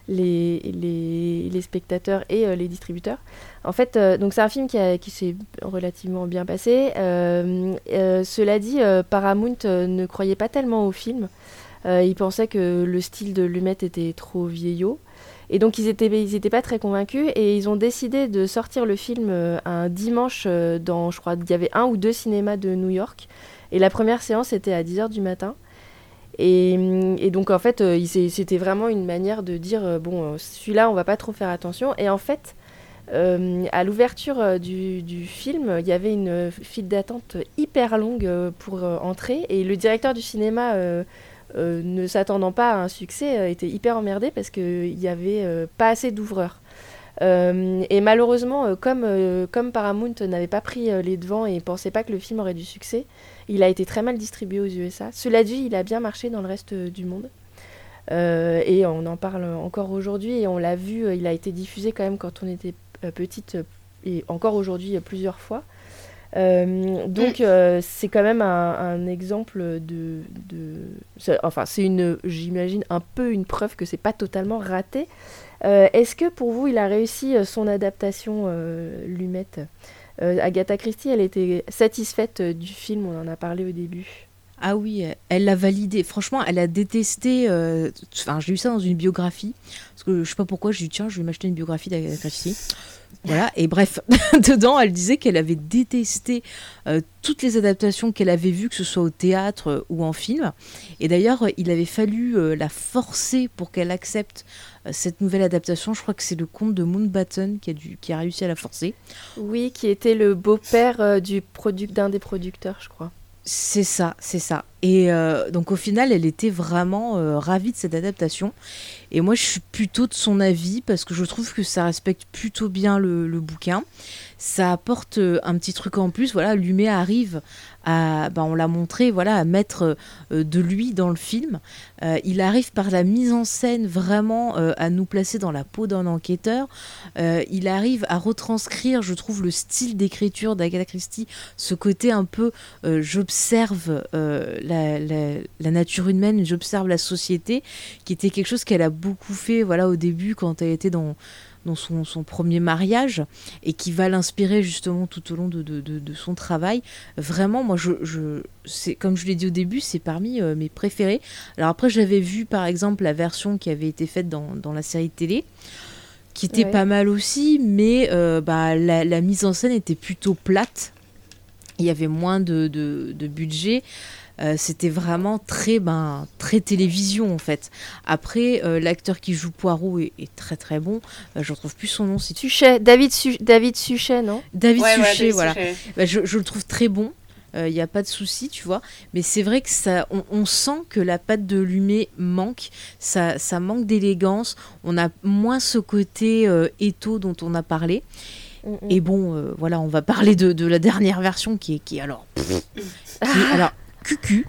les, les, les spectateurs et les distributeurs. En fait, donc c'est un film qui, a- qui s'est relativement bien passé. Cela dit, Paramount ne croyait pas tellement au film. Ils pensaient que le style de Lumet était trop vieillot. Et donc ils étaient, ils pas très convaincus et ils ont décidé de sortir le film euh, un dimanche euh, dans, je crois, il y avait un ou deux cinémas de New York. Et la première séance était à 10h du matin. Et, hum, et donc en fait, euh, c'était vraiment une manière de dire, bon, celui-là, on va pas trop faire attention. Et en fait, à l'ouverture du, film, il y avait une file d'attente hyper longue pour entrer. Et le directeur du cinéma... euh, ne s'attendant pas à un succès, euh, était hyper emmerdé parce qu'il n'y avait euh, pas assez d'ouvreurs. Euh, et malheureusement, euh, comme, euh, Paramount n'avait pas pris euh, les devants et pensait pas que le film aurait du succès, il a été très mal distribué aux USA. Cela dit, il a bien marché dans le reste euh, du monde. Euh, et on en parle encore aujourd'hui et on l'a vu, euh, il a été diffusé quand même quand on était euh, petite euh, et encore aujourd'hui euh, plusieurs fois. Euh, donc euh, c'est quand même un, un exemple de, enfin c'est une j'imagine un peu une preuve que c'est pas totalement raté. Euh, Est-ce que pour vous il a réussi son adaptation Lumette? Agatha Christie elle était satisfaite du film on en a parlé au début. Ah oui, elle- l'a validé. Franchement, elle a détesté. Enfin, j'ai lu ça dans une biographie. Parce que je sais pas pourquoi, j'ai dit tiens, je vais m'acheter une biographie d'Agatha Christie. Voilà, et bref, dedans, elle disait qu'elle avait détesté euh, toutes les adaptations qu'elle avait vues, que ce soit au théâtre euh, ou en film. Et d'ailleurs, euh, il avait fallu euh, la forcer pour qu'elle accepte cette nouvelle adaptation. Je crois que c'est le conte de Mountbatten qui a, dû, qui a réussi à la forcer. Oui, qui était le beau-père du d'un des producteurs, je crois. C'est ça, c'est ça. Et euh, donc au final, elle était vraiment euh, ravie de cette adaptation. Et moi, je suis plutôt de son avis parce que je trouve que ça respecte plutôt bien le, bouquin. Ça apporte euh, un petit truc en plus. Voilà, Lumet arrive à, bah, on l'a montré, voilà, à mettre de lui dans le film. Il arrive par la mise en scène vraiment à nous placer dans la peau d'un enquêteur. Il arrive à retranscrire, je trouve, le style d'écriture d'Agatha Christie, ce côté un peu j'observe la, la- la nature humaine, j'observe la société, qui était quelque chose qu'elle a beaucoup fait voilà, au début quand elle était dans, dans son, son premier mariage et qui va l'inspirer justement tout au long de, de- de- de son travail. Vraiment, moi, je, je, c'est, comme je l'ai dit au début, c'est parmi euh, mes préférés. Alors après, j'avais vu par exemple la version qui avait été faite dans, dans la série télé qui était Ouais. pas mal aussi, mais euh, bah, la, la mise en scène était plutôt plate. Il y avait moins de, de- de budget. Euh, C'était vraiment très, ben, très télévision en fait. Après, euh, l'acteur qui joue Poirot est, est très très bon. Euh, je retrouve plus son nom. Suchet, David, Su- David Suchet, non? David Ouais, voilà, Suchet, David voilà. Suchet. Bah, je, je le trouve très bon. Il n'y a pas de souci, tu vois. Mais c'est vrai que ça, on, on sent que la patte de Lumet manque. Ça, ça manque d'élégance. On a moins ce côté euh, étau dont on a parlé. Mm, mm. Et bon, euh, voilà, on va parler de, de la dernière version qui est, qui est alors. qui est alors, cucu.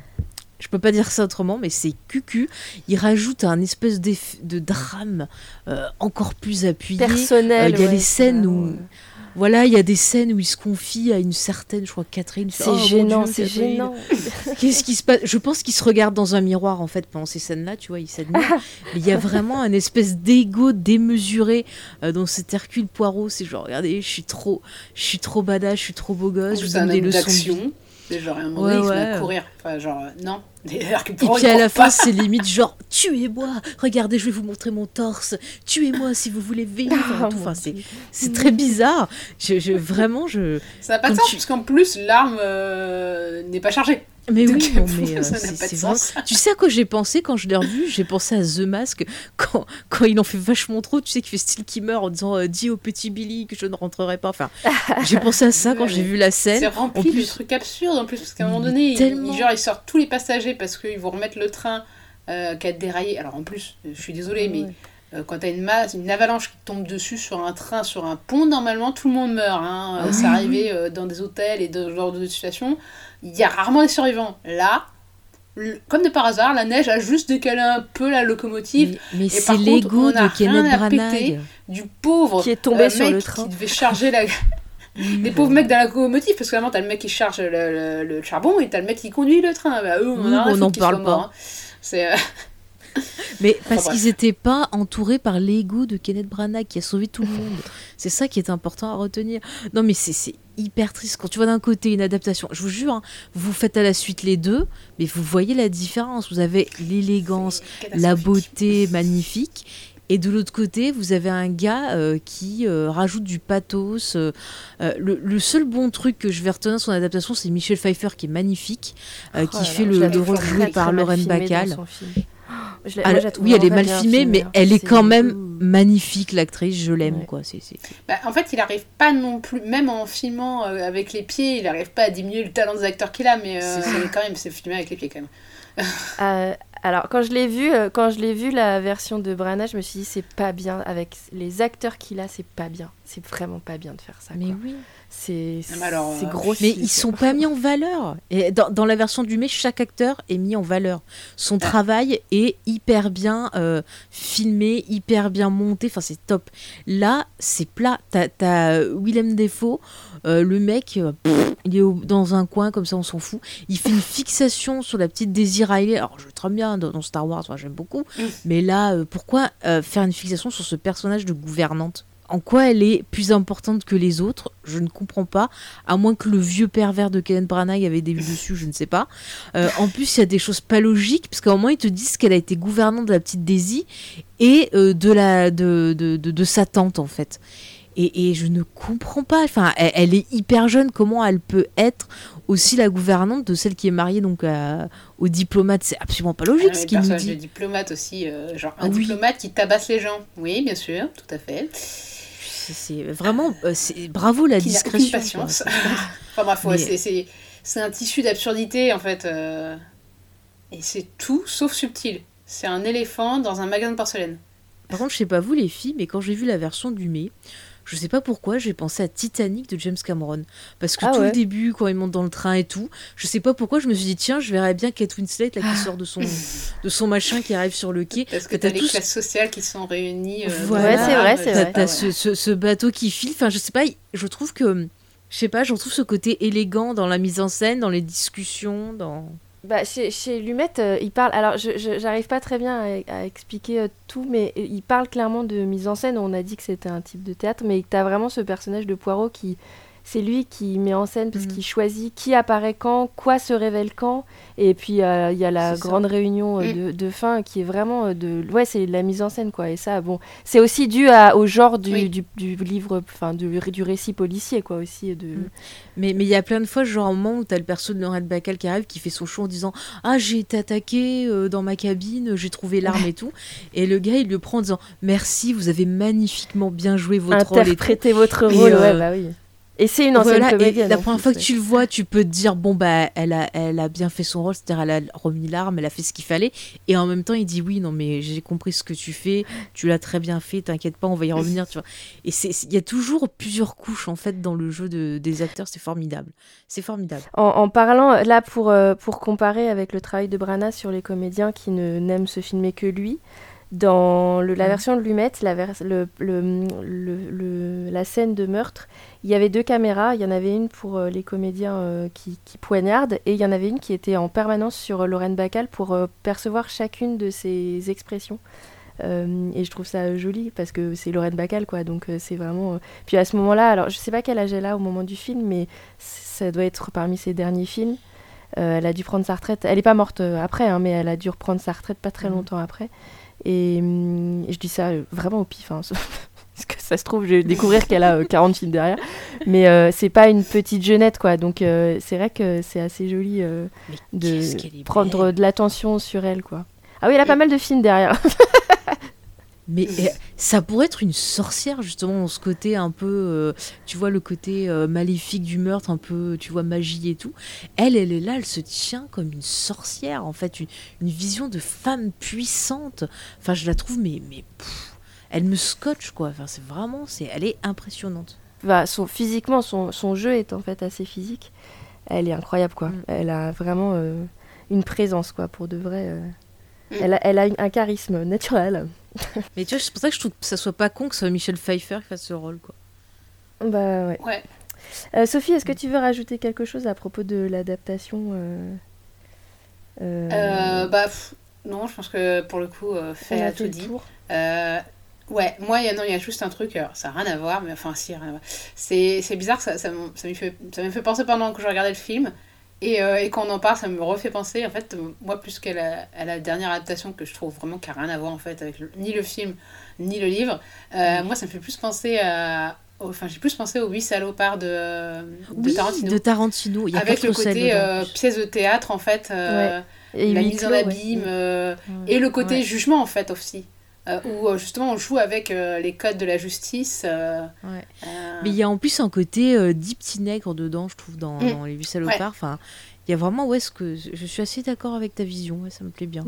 Je peux pas dire ça autrement, mais c'est cucu. Il rajoute un espèce de drame euh, encore plus appuyé. Personnel. Euh, il y a ouais, les scènes où- Voilà, il y a des scènes où il se confie à une certaine, je crois, Catherine. C'est Oh, gênant, c'est gênant. Qu'est-ce qui se passe? Je pense qu'il se regarde dans un miroir en fait pendant ces scènes-là, tu vois, il s'admire. Mais il y a vraiment un espèce d'ego démesuré euh, dans cet Hercule Poirot. C'est genre, regardez, je suis trop, je suis trop badass, je suis trop beau gosse, je vous c'est un donne des leçons. Genre à un moment Ouais, donné, il se met à courir. Enfin, genre, euh, non. Et puis à la fin, c'est limite genre, tuez-moi, regardez, je vais vous montrer mon torse, tuez-moi si vous voulez vivre. Ah, Enfin, c'est, c'est très bizarre. Je, je- vraiment, je. Ça n'a pas de sens, tu- puisqu'en plus, l'arme euh, n'est pas chargée. Mais Donc, oui, non, mais euh, ça n'a c'est, pas de c'est vraiment- sens. Tu sais à quoi j'ai pensé quand je l'ai revu? J'ai pensé à The Mask quand, quand il en fait vachement trop. Tu sais qu'il fait style qui meurt en disant euh, Dis au petit Billy que je ne rentrerai pas. Enfin, j'ai pensé à ça quand j'ai vu la C'est scène. rempli en de plus- trucs absurdes en plus, parce qu'à un moment donné, il, tellement. il- genre, ils sortent tous les passagers parce qu'ils vont remettre le train euh, qui a déraillé. Alors en plus, euh, je suis désolée, mais Ouais. euh, quand t'as une masse, une avalanche qui tombe dessus sur un train, sur un pont, normalement tout le monde meurt. Hein. Ah c'est arrivé euh, dans des hôtels et de ce genre de situations. Il y a rarement des survivants. Là, comme de par hasard, la neige a juste décalé un peu la locomotive. Mais, mais c'est par contre, l'ego on a de Kenneth Branagh. Du pauvre Qui est tombé euh, sur mec le train. qui devait charger la, les pauvres mecs dans la locomotive, parce que vraiment, t'as le mec qui charge le, le- le charbon et t'as le mec qui conduit le train. Bah, eux, on, Oui, on parle pas. morts, hein. C'est, euh, Mais parce qu'ils n'étaient pas entourés par l'ego de Kenneth Branagh qui a sauvé tout le monde. c'est ça qui est important à retenir. Non, mais c'est hyper triste. Quand tu vois d'un côté une adaptation, je vous jure, hein, vous faites à la suite les deux, mais vous voyez la différence. Vous avez l'élégance, la beauté magnifique. Et de l'autre côté, vous avez un gars euh, qui euh, rajoute du pathos. euh, le, le seul bon truc que je vais retenir de son adaptation, c'est Michel Pfeiffer qui est magnifique, euh, Oh qui là fait là, le, le trouve rôle très, joué très par mal Lorraine Bacall. son film. Je moi, Alors, trouve oui, elle est mal filmée, mais hein. elle est quand même magnifique, l'actrice. Je l'aime, Ouais. quoi. C'est, Bah, en fait, il arrive pas non plus, même en filmant euh, avec les pieds, il arrive pas à diminuer le talent des acteurs qu'il a, mais euh, c'est quand même, c'est filmé avec les pieds quand même. Euh, alors quand je l'ai vu, euh, quand je l'ai vu la version de Branagh, je me suis dit c'est pas bien avec les acteurs qu'il a, c'est pas bien. C'est vraiment pas bien de faire ça. Mais quoi. oui. C'est Ah, c'est euh, grossier. Mais ils sont pas mis en valeur. Et dans, dans la version du mai, chaque acteur est mis en valeur. Son Ah. travail est hyper bien euh, filmé, hyper bien monté. Enfin, c'est top. Là, c'est plat. T'as, t'as Willem Defoe, euh, le mec, euh, pff, il est au- dans un coin comme ça, on s'en fout. Il fait une fixation sur la petite Daisy Riley. Alors, je très bien dans, dans Star Wars, moi, j'aime beaucoup. Mm. Mais là, euh, pourquoi faire une fixation sur ce personnage de gouvernante? En quoi elle est plus importante que les autres, je ne comprends pas, à moins que le vieux pervers de Kenneth Branagh avait des vues dessus, je ne sais pas. Euh, en plus, il y a des choses pas logiques, parce qu'à un moment, ils te disent qu'elle a été gouvernante de la petite Daisy et euh, de, la, de, de, de- de sa tante, en fait. Et, et je ne comprends pas, enfin, elle, elle est hyper jeune, comment elle peut être aussi la gouvernante de celle qui est mariée donc à- au diplomate C'est absolument pas logique Ah, ce qu'il nous dit. diplomate aussi, euh, genre un Ah oui. diplomate qui tabasse les gens. Oui, bien sûr, tout à fait. C'est vraiment, euh, c'est bravo la Qui discrétion. patience. quoi. Enfin bref, ouais, Mais- c'est- c'est c'est un tissu d'absurdité en fait. euh, Et c'est tout sauf subtil. C'est un éléphant dans un magasin de porcelaine. Par contre, je sais pas vous les filles, mais quand j'ai vu la version du mai, je sais pas pourquoi, j'ai pensé à Titanic de James Cameron. Parce que Ah tout ouais. le début, quand il monte dans le train et tout, je sais pas pourquoi, je me suis dit, tiens, je verrais bien Kate Winslet là, qui sort de son, de son machin qui arrive sur le quai. Parce que Que t'as les tous- classes sociales qui sont réunies. euh, Voilà. Ouais, c'est vrai, c'est T'as vrai. t'as ouais. ce, ce- ce bateau qui file. Enfin, je sais pas, je trouve que. Je sais pas, je retrouve ce côté élégant dans la mise en scène, dans les discussions, dans. Bah, chez, chez Lumet, euh, il parle. Alors, je j'arrive pas très bien à, à expliquer euh, tout, mais euh, il parle clairement de mise en scène. On a dit que c'était un type de théâtre, mais tu as vraiment ce personnage de Poirot qui c'est lui qui met en scène parce Mhm. qu'il choisit qui apparaît quand, quoi se révèle quand. Et puis euh, il y a la ça. grande réunion euh, Mm. de, de fin qui est vraiment euh, de. Ouais, c'est la mise en scène quoi. Et ça, bon, c'est aussi dû à, au genre du, Oui. du, du livre, enfin du, du récit policier quoi aussi. De... Mm. Mais mais il y a plein de fois, genre un moment où t'as le perso de Lorraine Bacal qui arrive, qui fait son show en disant Ah, j'ai été attaqué dans ma cabine, j'ai trouvé l'arme et tout. Et le gars, il le prend en disant Merci, vous avez magnifiquement bien joué votre rôle. Et tout. Interpréter votre rôle, ouais, bah oui. Et c'est une ancienne Voilà, et comédienne. la première fois que tu le vois, tu peux te dire bon bah elle a, elle a bien fait son rôle, c'est-à-dire elle a remis l'arme, elle a fait ce qu'il fallait, et en même temps il dit oui non mais j'ai compris ce que tu fais, tu l'as très bien fait, t'inquiète pas, on va y revenir, tu vois. Et c'est c'est- il y a toujours plusieurs couches en fait dans le jeu de, des acteurs, c'est formidable, c'est formidable. En, en parlant, là, pour, euh, pour comparer avec le travail de Brana sur les comédiens qui ne n'aiment se filmer que lui, dans le- la Mhm. version de Lumet, la, vers- le, le- le- le- la scène de meurtre, il y avait deux caméras. Il y en avait une pour euh, les comédiens euh, qui, qui poignardent et il y en avait une qui était en permanence sur euh, Lorraine Bacal pour euh, percevoir chacune de ses expressions. Et je trouve ça joli parce que c'est Lorraine Bacal, quoi. Donc c'est vraiment. Puis à ce moment-là, alors je sais pas quel âge elle a au moment du film, mais ça doit être parmi ses derniers films. Elle a dû prendre sa retraite. Elle n'est pas morte après, hein, mais elle a dû reprendre sa retraite pas très Mhm. longtemps après. Et, hum, et je dis ça euh, vraiment au pif. hein, parce que ça se trouve, je vais découvrir qu'elle a euh, 40 films derrière. Mais euh, c'est pas une petite jeunette, quoi. Donc euh, c'est vrai que c'est assez joli euh, de prendre de l'attention sur elle, quoi. Ah oui, elle a pas mal de films derrière. Mais eh, ça pourrait être une sorcière justement ce côté un peu, euh, tu vois le côté euh, maléfique du meurtre, un peu, tu vois magie et tout. Elle, elle est là, elle se tient comme une sorcière en fait, une, une vision de femme puissante. Enfin, je la trouve mais mais pff, elle me scotche quoi. Enfin, c'est vraiment, c'est, elle est impressionnante. Bah, son, physiquement, son, son jeu est en fait assez physique. Elle est incroyable, quoi. Mm. Elle a vraiment euh, une présence, quoi, pour de vrai. Mm. Elle, a, elle a une- un charisme naturel. Mais tu vois, c'est pour ça que je trouve que ça soit pas con que ce soit Michel Pfeiffer qui fasse ce rôle quoi. Bah ouais. Ouais. Euh, Sophie, est-ce que tu veux rajouter quelque chose à propos de l'adaptation euh, euh, Euh, bah, pff, non, je pense que pour le coup, euh, fait fait tout dit. tour. Euh, ouais, moi, il y a, non, il y a juste un truc, alors, ça n'a rien à voir, mais enfin, si, rien à voir. C'est bizarre, ça, ça, m'en- ça me fait, ça me fait penser pendant que je regardais le film. Et, euh, et quand on en parle, ça me refait penser, en fait, moi, plus qu'à la, à la dernière adaptation que je trouve vraiment qui n'a rien à voir, en fait, avec le- ni le film, ni le livre, euh, moi, ça me fait plus penser à. au- Enfin, j'ai plus pensé aux huit salopards de, de Oui, Tarantino. de Tarantino. Il y a avec le côté euh, pièce de théâtre, en fait. Et la mise en clos, abîme Ouais. et le côté Ouais. jugement en fait aussi euh, où euh, justement on joue avec euh, les codes de la justice euh, Ouais. euh, Mais il y a en plus un côté euh, dit petit nègre dedans, je trouve, dans, Mm. dans Les Huit Salopards. Enfin, il y a vraiment, ouais, ce que je suis assez d'accord avec ta vision, ouais, ça me plaît bien.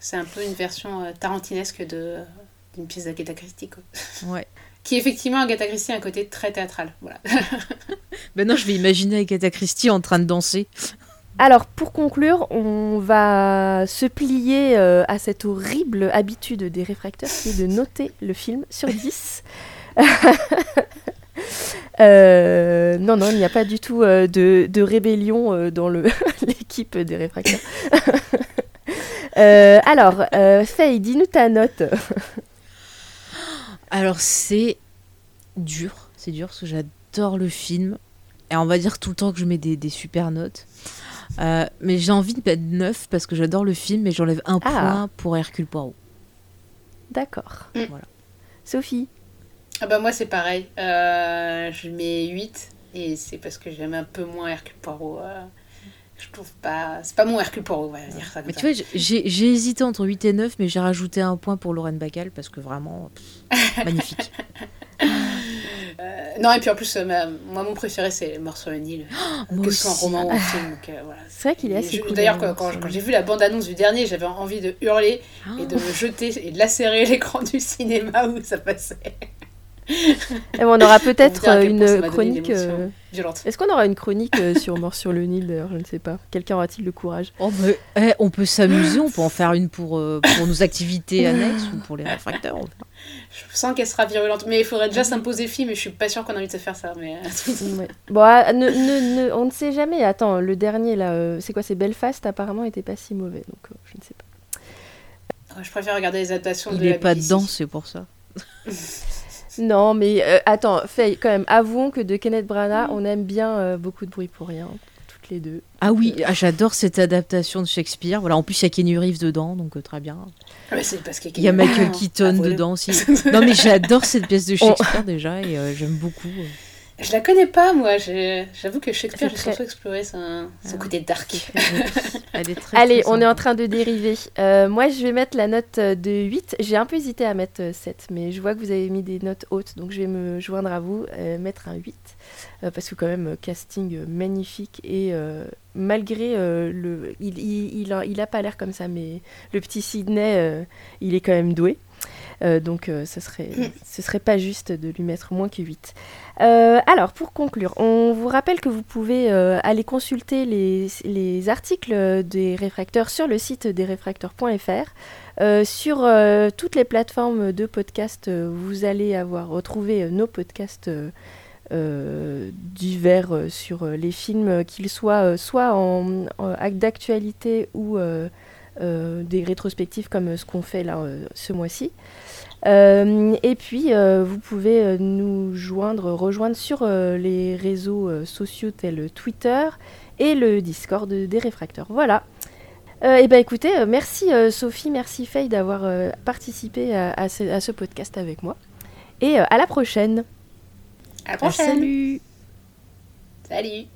c'est un peu une version euh, tarantinesque de d'une pièce d'Agatha Christie quoi. Ouais. qui effectivement Agatha Christie a un côté très théâtral voilà Maintenant, je vais imaginer Agatha Christie en train de danser. Alors, pour conclure, on va se plier euh, à cette horrible habitude des réfracteurs qui est de noter le film sur 10. Euh, non, non, il n'y a pas du tout euh, de, de rébellion dans l'équipe des réfracteurs. Alors, Faye, dis-nous ta note. Alors, c'est dur, c'est dur parce que j'adore le film. Et on va dire tout le temps que je mets des, des super notes. Euh, mais j'ai envie de mettre 9 parce que j'adore le film et j'enlève un Ah. point pour Hercule Poirot. D'accord. Mm. Voilà. Sophie ah bah moi c'est pareil Euh, je mets 8 et c'est parce que j'aime un peu moins Hercule Poirot euh, je trouve pas c'est pas mon Hercule Poirot on va dire ça comme Mais ça. tu vois, j'ai j'ai hésité entre 8 et 9, mais j'ai rajouté un point pour Lorraine Bacal parce que vraiment, pff, magnifique. Euh, non et puis en plus euh, ma- moi mon préféré c'est Mort sur le Nil moi que ce soit en roman ou en film euh, C'est vrai qu'il est assez cool. D'ailleurs, hein, quand, j'ai vu la bande-annonce du dernier, j'avais envie de hurler et de Oh. me jeter et de lacérer l'écran du cinéma où ça passait. Eh ben, on aura peut-être euh, une chronique. euh. Est-ce qu'on aura une chronique euh, sur Mort sur le Nil d'ailleurs? Je ne sais pas. Quelqu'un aura-t-il le courage? Oh, eh, on peut s'amuser, on peut en faire une pour, euh, pour nos activités annexes ou pour les réfracteurs. Je sens qu'elle sera virulente, mais il faudrait déjà s'imposer le film et je suis pas sûre qu'on a envie de se faire ça. Mais... Ouais. Bon, ah, ne- ne- ne- on ne sait jamais. Attends, le dernier là, euh, c'est quoi? C'est Belfast apparemment était pas si mauvais, donc euh, je ne sais pas. je préfère regarder les adaptations Il de est la pas BBC. dedans, c'est pour ça. Non, mais euh, attends, Faye, quand même, avouons que de Kenneth Branagh, on aime bien euh, beaucoup de bruit pour rien, toutes les deux. Ah oui, ah, j'adore cette adaptation de Shakespeare. Voilà, en plus il y a Kenny Reeves dedans, donc euh, très bien. Ouais, c'est parce qu'il Il y a Michael Ah, Keaton voilà. dedans aussi. Non mais j'adore cette pièce de Shakespeare déjà et euh, j'aime beaucoup. Euh. Je la connais pas, moi. J'avoue que Shakespeare, j'ai très- surtout exploré son, son Ah. côté dark. Elle est très, Allez, on est en train de dériver. Euh, moi, je vais mettre la note euh, de 8. J'ai un peu hésité à mettre euh, 7, mais je vois que vous avez mis des notes hautes, donc je vais me joindre à vous, euh, mettre un 8. euh, parce que quand même, euh, casting euh, magnifique et euh, malgré euh, le... Il, il, il a, il a pas l'air comme ça, mais le petit Sydney, euh, il est quand même doué. Euh, donc euh, ce serait, ce serait pas juste de lui mettre moins que 8. Euh, alors, pour conclure, on vous rappelle que vous pouvez euh, aller consulter les, les articles des réfracteurs sur le site desréfracteurs.fr. Euh, sur euh, toutes les plateformes de podcast, vous allez avoir retrouvé nos podcasts divers sur les films, qu'ils soient soit en, en acte d'actualité ou des rétrospectives comme ce qu'on fait là ce mois-ci. Euh, et puis, euh, vous pouvez euh, nous joindre, rejoindre sur euh, les réseaux euh, sociaux tels Twitter et le Discord des réfracteurs. Voilà. et ben écoutez, euh, merci euh, Sophie, merci Faye d'avoir euh, participé à, à ce, à ce podcast avec moi. Et euh, à la prochaine. À la prochaine. Salut Salut.